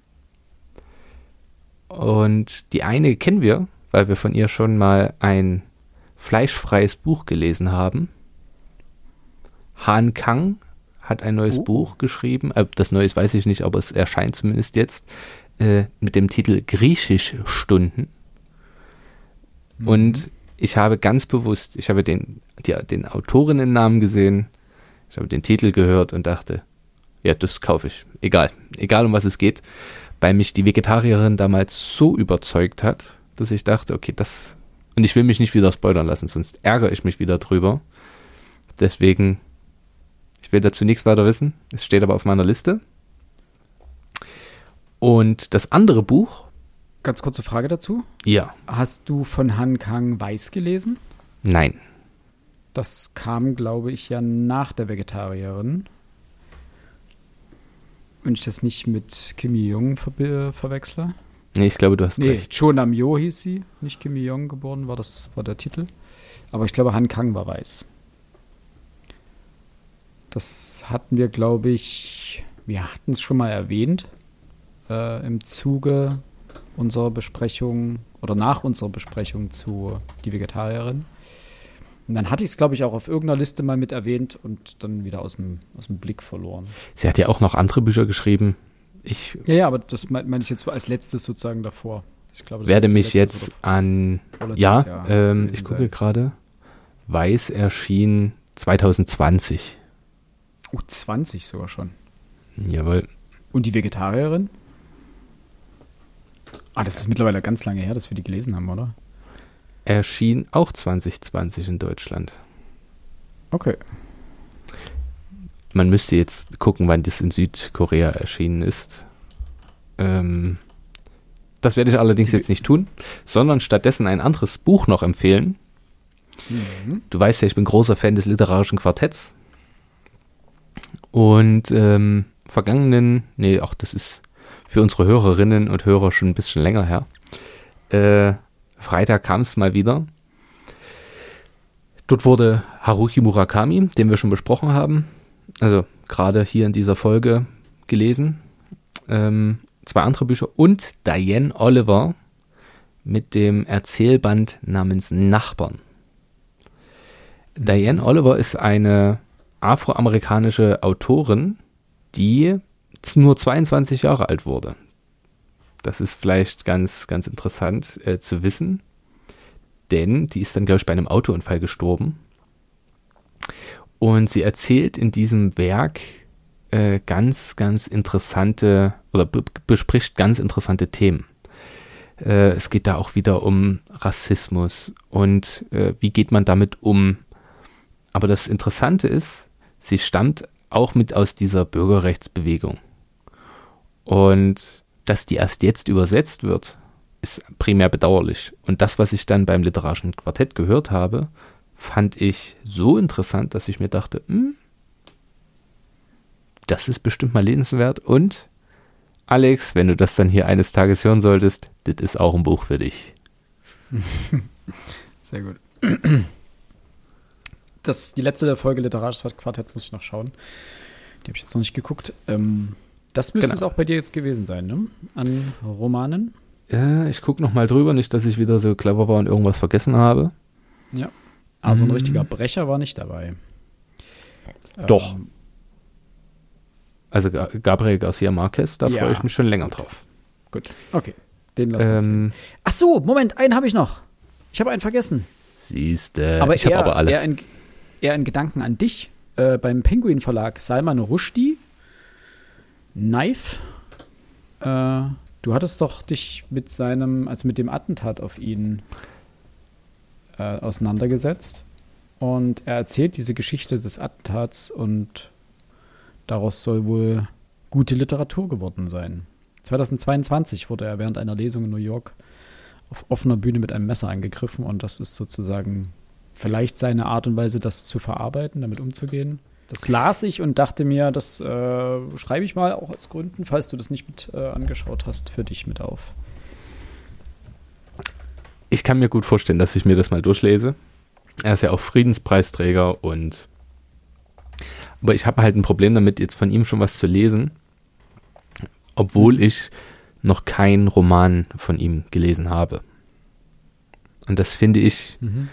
Und die eine kennen wir, weil wir von ihr schon mal ein fleischfreies Buch gelesen haben. Han Kang hat ein neues oh. Buch geschrieben. Äh, das Neues weiß ich nicht, aber es erscheint zumindest jetzt äh, mit dem Titel Griechischstunden. Mhm. Und ich habe ganz bewusst, ich habe den, die, den Autorinnennamen gesehen, ich habe den Titel gehört und dachte, ja, das kaufe ich. Egal. Egal, um was es geht. Weil mich die Vegetarierin damals so überzeugt hat, dass ich dachte, okay, das. Und ich will mich nicht wieder spoilern lassen, sonst ärgere ich mich wieder drüber. Deswegen, ich will dazu nichts weiter wissen. Es steht aber auf meiner Liste. Und das andere Buch. Ganz kurze Frage dazu. Ja. Hast du von Han Kang Weiß gelesen? Nein. Das kam, glaube ich, ja nach der Vegetarierin. Wenn ich das nicht mit Kimi Jong ver verwechsle. Nee, ich glaube, du hast nee, recht. Cho Nam Yo hieß sie, nicht Kimi Jong geboren, war das war der Titel. Aber ich glaube, Han Kang war weiß. Das hatten wir, glaube ich, wir hatten es schon mal erwähnt äh, im Zuge unserer Besprechung oder nach unserer Besprechung zu Die Vegetarierin. Und dann hatte ich es, glaube ich, auch auf irgendeiner Liste mal mit erwähnt und dann wieder aus dem, aus dem Blick verloren. Sie hat ja auch noch andere Bücher geschrieben. Ich ja, ja, aber das meine mein ich jetzt als letztes sozusagen davor. Ich glaube, werde mich jetzt an. Ja, ähm, ich gucke gerade. Weiß erschien 2020. Oh, 20 sogar schon. Jawohl. Und die Vegetarierin? Ah, das ist mittlerweile ganz lange her, dass wir die gelesen haben, oder? erschien auch 2020 in Deutschland. Okay. Man müsste jetzt gucken, wann das in Südkorea erschienen ist. Ähm, das werde ich allerdings jetzt nicht tun, sondern stattdessen ein anderes Buch noch empfehlen. Mhm. Du weißt ja, ich bin großer Fan des literarischen Quartetts. Und ähm, vergangenen, nee, auch das ist für unsere Hörerinnen und Hörer schon ein bisschen länger her, äh, Freitag kam es mal wieder. Dort wurde Haruki Murakami, den wir schon besprochen haben, also gerade hier in dieser Folge gelesen. Ähm, zwei andere Bücher und Diane Oliver mit dem Erzählband namens Nachbarn. Diane Oliver ist eine afroamerikanische Autorin, die nur 22 Jahre alt wurde. Das ist vielleicht ganz, ganz interessant äh, zu wissen, denn die ist dann, glaube ich, bei einem Autounfall gestorben. Und sie erzählt in diesem Werk äh, ganz, ganz interessante oder bespricht ganz interessante Themen. Äh, es geht da auch wieder um Rassismus und äh, wie geht man damit um. Aber das Interessante ist, sie stammt auch mit aus dieser Bürgerrechtsbewegung. Und dass die erst jetzt übersetzt wird, ist primär bedauerlich. Und das, was ich dann beim literarischen Quartett gehört habe, fand ich so interessant, dass ich mir dachte, hm, das ist bestimmt mal lesenswert. Und Alex, wenn du das dann hier eines Tages hören solltest, das ist auch ein Buch für dich. Sehr gut. Das, die letzte der Folge Literarisches Quartett muss ich noch schauen. Die habe ich jetzt noch nicht geguckt. Ähm, das müsste genau. es auch bei dir jetzt gewesen sein, ne? An Romanen? Ja, ich gucke noch mal drüber, nicht, dass ich wieder so clever war und irgendwas vergessen habe. Ja. Also mhm. ein richtiger Brecher war nicht dabei. Doch. Ähm, also Gabriel Garcia Marquez, da ja. freue ich mich schon länger drauf. Gut, okay. Den lassen wir ähm, Ach so, Moment, einen habe ich noch. Ich habe einen vergessen. Siehste. Aber ich habe aber alle. Eher in, eher in Gedanken an dich. Äh, beim Penguin Verlag Salman Rushdie Knife. Äh, du hattest doch dich mit seinem, also mit dem Attentat auf ihn äh, auseinandergesetzt. Und er erzählt diese Geschichte des Attentats und daraus soll wohl gute Literatur geworden sein. 2022 wurde er während einer Lesung in New York auf offener Bühne mit einem Messer angegriffen und das ist sozusagen vielleicht seine Art und Weise, das zu verarbeiten, damit umzugehen. Das las ich und dachte mir, das äh, schreibe ich mal auch als Gründen, falls du das nicht mit äh, angeschaut hast, für dich mit auf. Ich kann mir gut vorstellen, dass ich mir das mal durchlese. Er ist ja auch Friedenspreisträger und aber ich habe halt ein Problem damit, jetzt von ihm schon was zu lesen, obwohl mhm. ich noch keinen Roman von ihm gelesen habe. Und das finde ich mhm.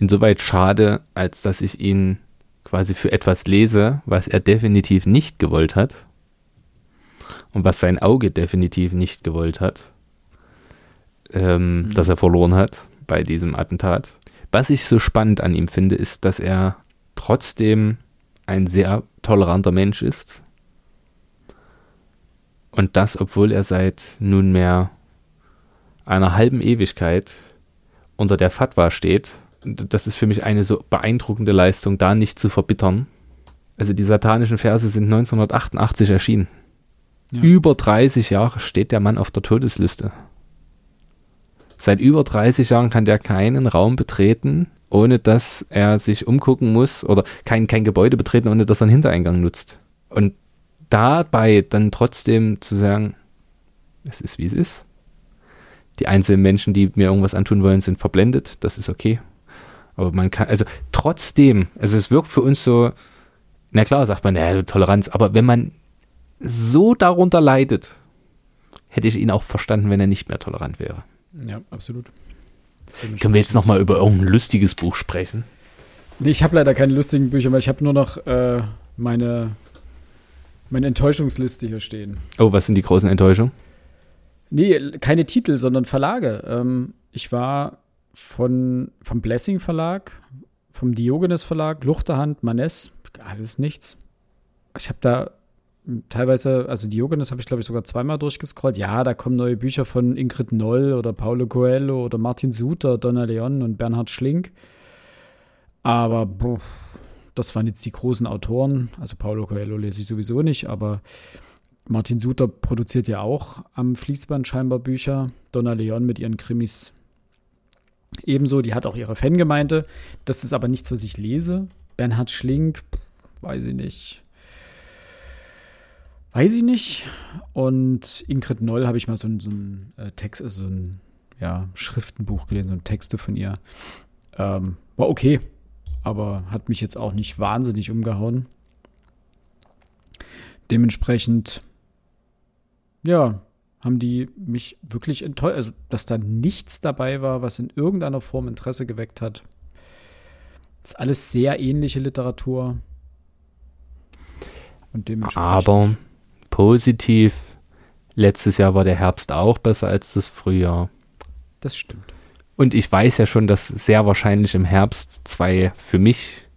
Insoweit schade, als dass ich ihn quasi für etwas lese, was er definitiv nicht gewollt hat und was sein Auge definitiv nicht gewollt hat, ähm, mhm. dass er verloren hat bei diesem Attentat. Was ich so spannend an ihm finde, ist, dass er trotzdem ein sehr toleranter Mensch ist. Und das, obwohl er seit nunmehr einer halben Ewigkeit unter der Fatwa steht. Das ist für mich eine so beeindruckende Leistung, da nicht zu verbittern. Also die satanischen Verse sind 1988 erschienen. Ja. Über 30 Jahre steht der Mann auf der Todesliste. Seit über 30 Jahren kann der keinen Raum betreten, ohne dass er sich umgucken muss oder kein, kein Gebäude betreten, ohne dass er einen Hintereingang nutzt. Und dabei dann trotzdem zu sagen, es ist wie es ist. Die einzelnen Menschen, die mir irgendwas antun wollen, sind verblendet, das ist okay. Aber man kann, also trotzdem, also es wirkt für uns so, na klar, sagt man, ja, Toleranz, aber wenn man so darunter leidet, hätte ich ihn auch verstanden, wenn er nicht mehr tolerant wäre. Ja, absolut. Können wir jetzt nochmal über irgendein lustiges Buch sprechen? Nee, ich habe leider keine lustigen Bücher, weil ich habe nur noch äh, meine, meine Enttäuschungsliste hier stehen. Oh, was sind die großen Enttäuschungen? Nee, keine Titel, sondern Verlage. Ähm, ich war von, vom Blessing Verlag, vom Diogenes Verlag, Luchterhand, Manes, alles nichts. Ich habe da teilweise, also Diogenes habe ich glaube ich sogar zweimal durchgescrollt. Ja, da kommen neue Bücher von Ingrid Noll oder Paulo Coelho oder Martin Suter, Donna Leon und Bernhard Schlink. Aber boah, das waren jetzt die großen Autoren. Also Paulo Coelho lese ich sowieso nicht, aber Martin Suter produziert ja auch am Fließband scheinbar Bücher. Donna Leon mit ihren Krimis ebenso. Die hat auch ihre Fangemeinde. Das ist aber nichts, was ich lese. Bernhard Schlink, weiß ich nicht. Weiß ich nicht. Und Ingrid Noll habe ich mal so, ein, so ein äh, Text, also so ein ja, Schriftenbuch gelesen, so Texte von ihr. Ähm, war okay, aber hat mich jetzt auch nicht wahnsinnig umgehauen. Dementsprechend, ja, haben die mich wirklich enttäuscht. Also, dass da nichts dabei war, was in irgendeiner Form Interesse geweckt hat. Das ist alles sehr ähnliche Literatur. Und dementsprechend. Aber positiv. Letztes Jahr war der Herbst auch besser als das Frühjahr. Das stimmt. Und ich weiß ja schon, dass sehr wahrscheinlich im Herbst zwei für mich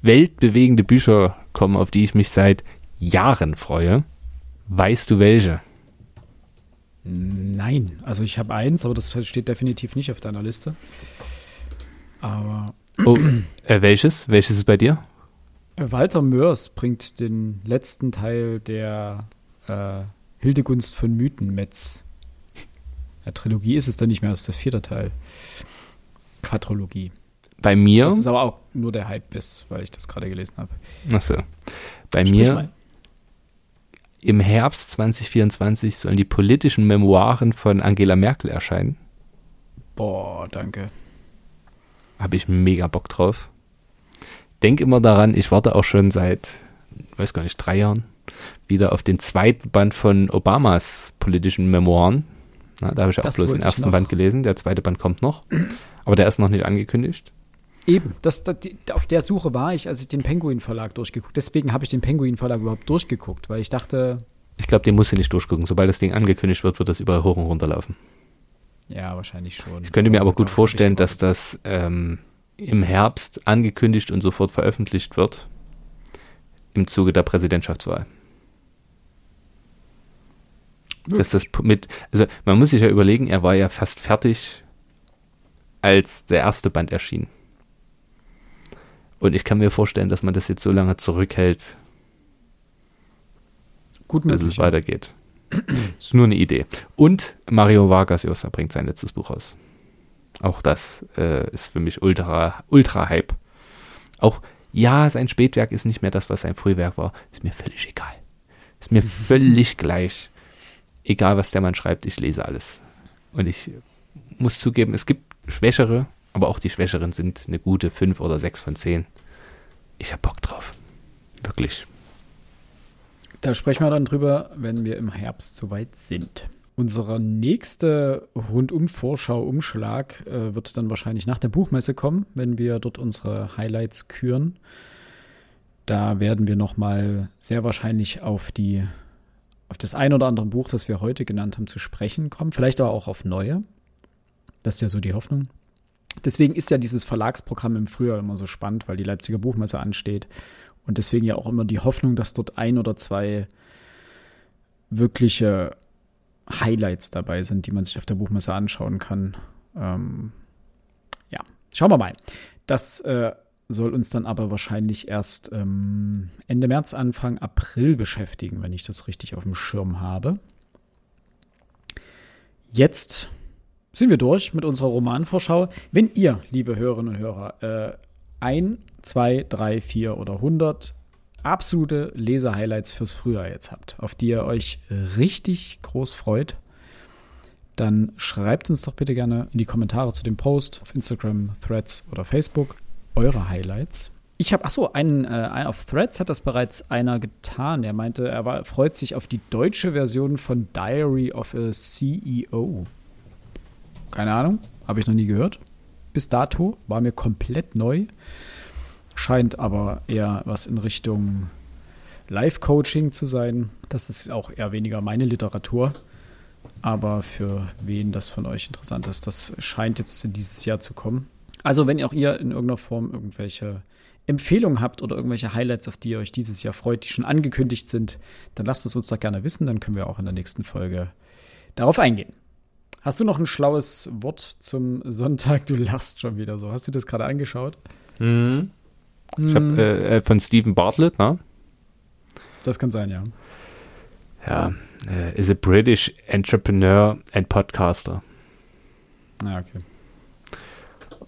weltbewegende Bücher kommen, auf die ich mich seit Jahren freue. Weißt du welche? Nein, also ich habe eins, aber das steht definitiv nicht auf deiner Liste. Aber. Oh, äh, welches? Welches ist bei dir? Walter Mörs bringt den letzten Teil der äh, Hildegunst von Mythenmetz. Ja, Trilogie ist es dann nicht mehr, das ist das vierte Teil. Quadrologie. Bei mir. Das ist aber auch nur der Hype weil ich das gerade gelesen habe. Achso. Bei Sprich mir. Mal. Im Herbst 2024 sollen die politischen Memoiren von Angela Merkel erscheinen. Boah, danke. Habe ich mega Bock drauf denke immer daran, ich warte auch schon seit, weiß gar nicht, drei Jahren wieder auf den zweiten Band von Obamas politischen Memoiren. Na, da habe ich das auch bloß den ersten Band gelesen. Der zweite Band kommt noch. Aber der ist noch nicht angekündigt. Eben, das, das, die, auf der Suche war ich, als ich den Penguin Verlag durchgeguckt. Deswegen habe ich den Penguin Verlag überhaupt durchgeguckt, weil ich dachte. Ich glaube, den musst du nicht durchgucken. Sobald das Ding angekündigt wird, wird das überall hoch und runter laufen. Ja, wahrscheinlich schon. Ich könnte mir aber gut vorstellen, dass das ähm, im Herbst angekündigt und sofort veröffentlicht wird im Zuge der Präsidentschaftswahl. Dass das mit, also man muss sich ja überlegen, er war ja fast fertig, als der erste Band erschien. Und ich kann mir vorstellen, dass man das jetzt so lange zurückhält, Gut bis möglich. es weitergeht. ist nur eine Idee. Und Mario Vargas Llosa bringt sein letztes Buch raus. Auch das äh, ist für mich ultra, ultra Hype. Auch, ja, sein Spätwerk ist nicht mehr das, was sein Frühwerk war. Ist mir völlig egal. Ist mir völlig gleich. Egal, was der Mann schreibt, ich lese alles. Und ich muss zugeben, es gibt Schwächere, aber auch die Schwächeren sind eine gute 5 oder 6 von 10. Ich hab Bock drauf. Wirklich. Da sprechen wir dann drüber, wenn wir im Herbst soweit sind. Unser nächster Rundum-Vorschau-Umschlag äh, wird dann wahrscheinlich nach der Buchmesse kommen, wenn wir dort unsere Highlights küren. Da werden wir noch mal sehr wahrscheinlich auf die auf das ein oder andere Buch, das wir heute genannt haben, zu sprechen kommen. Vielleicht aber auch auf neue. Das ist ja so die Hoffnung. Deswegen ist ja dieses Verlagsprogramm im Frühjahr immer so spannend, weil die Leipziger Buchmesse ansteht. Und deswegen ja auch immer die Hoffnung, dass dort ein oder zwei wirkliche Highlights dabei sind, die man sich auf der Buchmesse anschauen kann. Ähm, ja, schauen wir mal. Das äh, soll uns dann aber wahrscheinlich erst ähm, Ende März, Anfang April beschäftigen, wenn ich das richtig auf dem Schirm habe. Jetzt sind wir durch mit unserer Romanvorschau. Wenn ihr, liebe Hörerinnen und Hörer, äh, ein, zwei, drei, vier oder hundert absolute Leser-Highlights fürs Frühjahr jetzt habt, auf die ihr euch richtig groß freut, dann schreibt uns doch bitte gerne in die Kommentare zu dem Post auf Instagram, Threads oder Facebook eure Highlights. Ich habe, achso, einen, äh, einen auf Threads hat das bereits einer getan. Er meinte, er war, freut sich auf die deutsche Version von Diary of a CEO. Keine Ahnung, habe ich noch nie gehört. Bis dato war mir komplett neu. Scheint aber eher was in Richtung Live-Coaching zu sein. Das ist auch eher weniger meine Literatur. Aber für wen das von euch interessant ist, das scheint jetzt dieses Jahr zu kommen. Also, wenn auch ihr in irgendeiner Form irgendwelche Empfehlungen habt oder irgendwelche Highlights, auf die ihr euch dieses Jahr freut, die schon angekündigt sind, dann lasst es uns doch gerne wissen. Dann können wir auch in der nächsten Folge darauf eingehen. Hast du noch ein schlaues Wort zum Sonntag? Du lachst schon wieder so. Hast du das gerade angeschaut? Mhm. Ich habe äh, von Stephen Bartlett, ne? Das kann sein, ja. Ja, äh, is a British entrepreneur and podcaster. Ja, okay.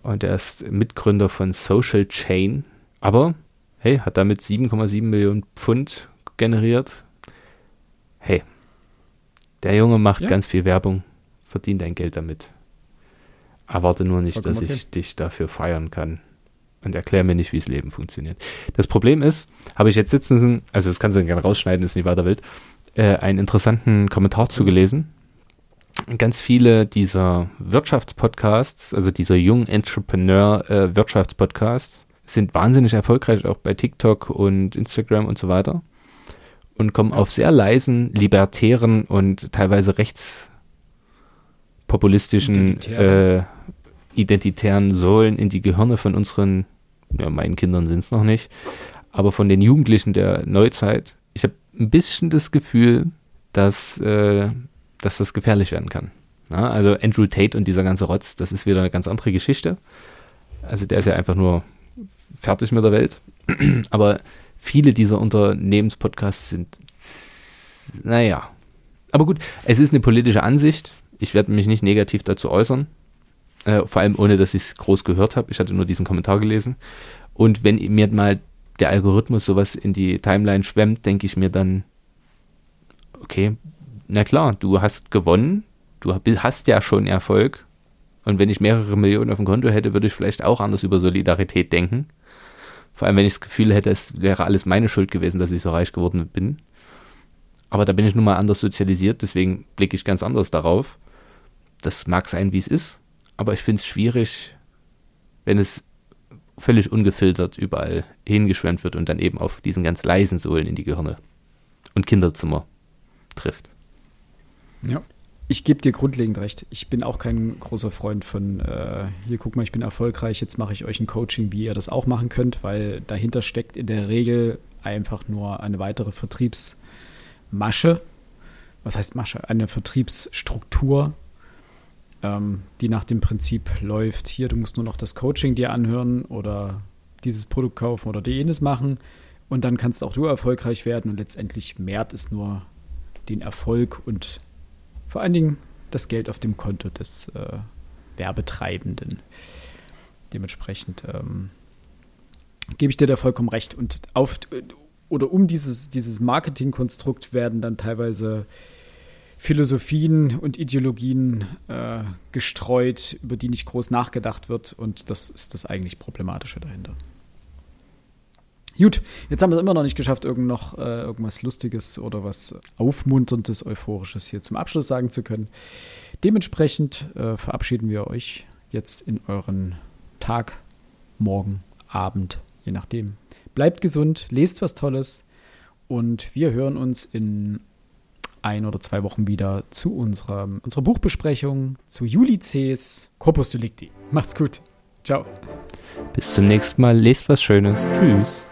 Und er ist Mitgründer von Social Chain. Aber, hey, hat damit 7,7 Millionen Pfund generiert. Hey, der Junge macht Ja. ganz viel Werbung, verdient dein Geld damit. Erwarte nur nicht, Vollkommen dass okay. ich dich dafür feiern kann. Und erklär mir nicht, wie das Leben funktioniert. Das Problem ist, habe ich jetzt sitzen, also das kannst du gerne rausschneiden, ist nicht weiter wild, äh, einen interessanten Kommentar zugelesen. Ganz viele dieser Wirtschaftspodcasts, also dieser jungen Entrepreneur-Wirtschaftspodcasts, sind wahnsinnig erfolgreich, auch bei TikTok und Instagram und so weiter. Und kommen auf sehr leisen, libertären und teilweise rechtspopulistischen, Identitären. äh, identitären Säulen in die Gehirne von unseren, ja, meinen Kindern sind es noch nicht, aber von den Jugendlichen der Neuzeit. Ich habe ein bisschen das Gefühl, dass, äh, dass das gefährlich werden kann. Ja, also Andrew Tate und dieser ganze Rotz, das ist wieder eine ganz andere Geschichte. Also der ist ja einfach nur fertig mit der Welt. Aber viele dieser Unternehmenspodcasts sind, naja. Aber gut, es ist eine politische Ansicht. Ich werde mich nicht negativ dazu äußern. Äh, vor allem ohne, dass ich es groß gehört habe. Ich hatte nur diesen Kommentar gelesen. Und wenn mir mal der Algorithmus sowas in die Timeline schwemmt, denke ich mir dann, okay, na klar, du hast gewonnen, du hast ja schon Erfolg. Und wenn ich mehrere Millionen auf dem Konto hätte, würde ich vielleicht auch anders über Solidarität denken. Vor allem, wenn ich das Gefühl hätte, es wäre alles meine Schuld gewesen, dass ich so reich geworden bin. Aber da bin ich nun mal anders sozialisiert, deswegen blicke ich ganz anders darauf. Das mag sein, wie es ist, aber ich finde es schwierig, wenn es völlig ungefiltert überall hingeschwemmt wird und dann eben auf diesen ganz leisen Sohlen in die Gehirne und Kinderzimmer trifft. Ja. Ich gebe dir grundlegend recht. Ich bin auch kein großer Freund von, äh, hier guck mal, ich bin erfolgreich, jetzt mache ich euch ein Coaching, wie ihr das auch machen könnt, weil dahinter steckt in der Regel einfach nur eine weitere Vertriebsmasche. Was heißt Masche? Eine Vertriebsstruktur, ähm, die nach dem Prinzip läuft, hier, du musst nur noch das Coaching dir anhören oder dieses Produkt kaufen oder jenes machen und dann kannst auch du erfolgreich werden und letztendlich mehrt es nur den Erfolg und vor allen Dingen das Geld auf dem Konto des äh, Werbetreibenden. Dementsprechend ähm, gebe ich dir da vollkommen recht. Und auf oder um dieses, dieses Marketingkonstrukt werden dann teilweise Philosophien und Ideologien äh, gestreut, über die nicht groß nachgedacht wird. Und das ist das eigentlich Problematische dahinter. Gut, jetzt haben wir es immer noch nicht geschafft, irgend noch äh, irgendwas Lustiges oder was Aufmunterndes, Euphorisches hier zum Abschluss sagen zu können. Dementsprechend äh, verabschieden wir euch jetzt in euren Tag, Morgen, Abend, je nachdem. Bleibt gesund, lest was Tolles und wir hören uns in ein oder zwei Wochen wieder zu unserer, unserer Buchbesprechung zu Julices Corpus Delicti. Macht's gut. Ciao. Bis zum nächsten Mal. Lest was Schönes. Tschüss.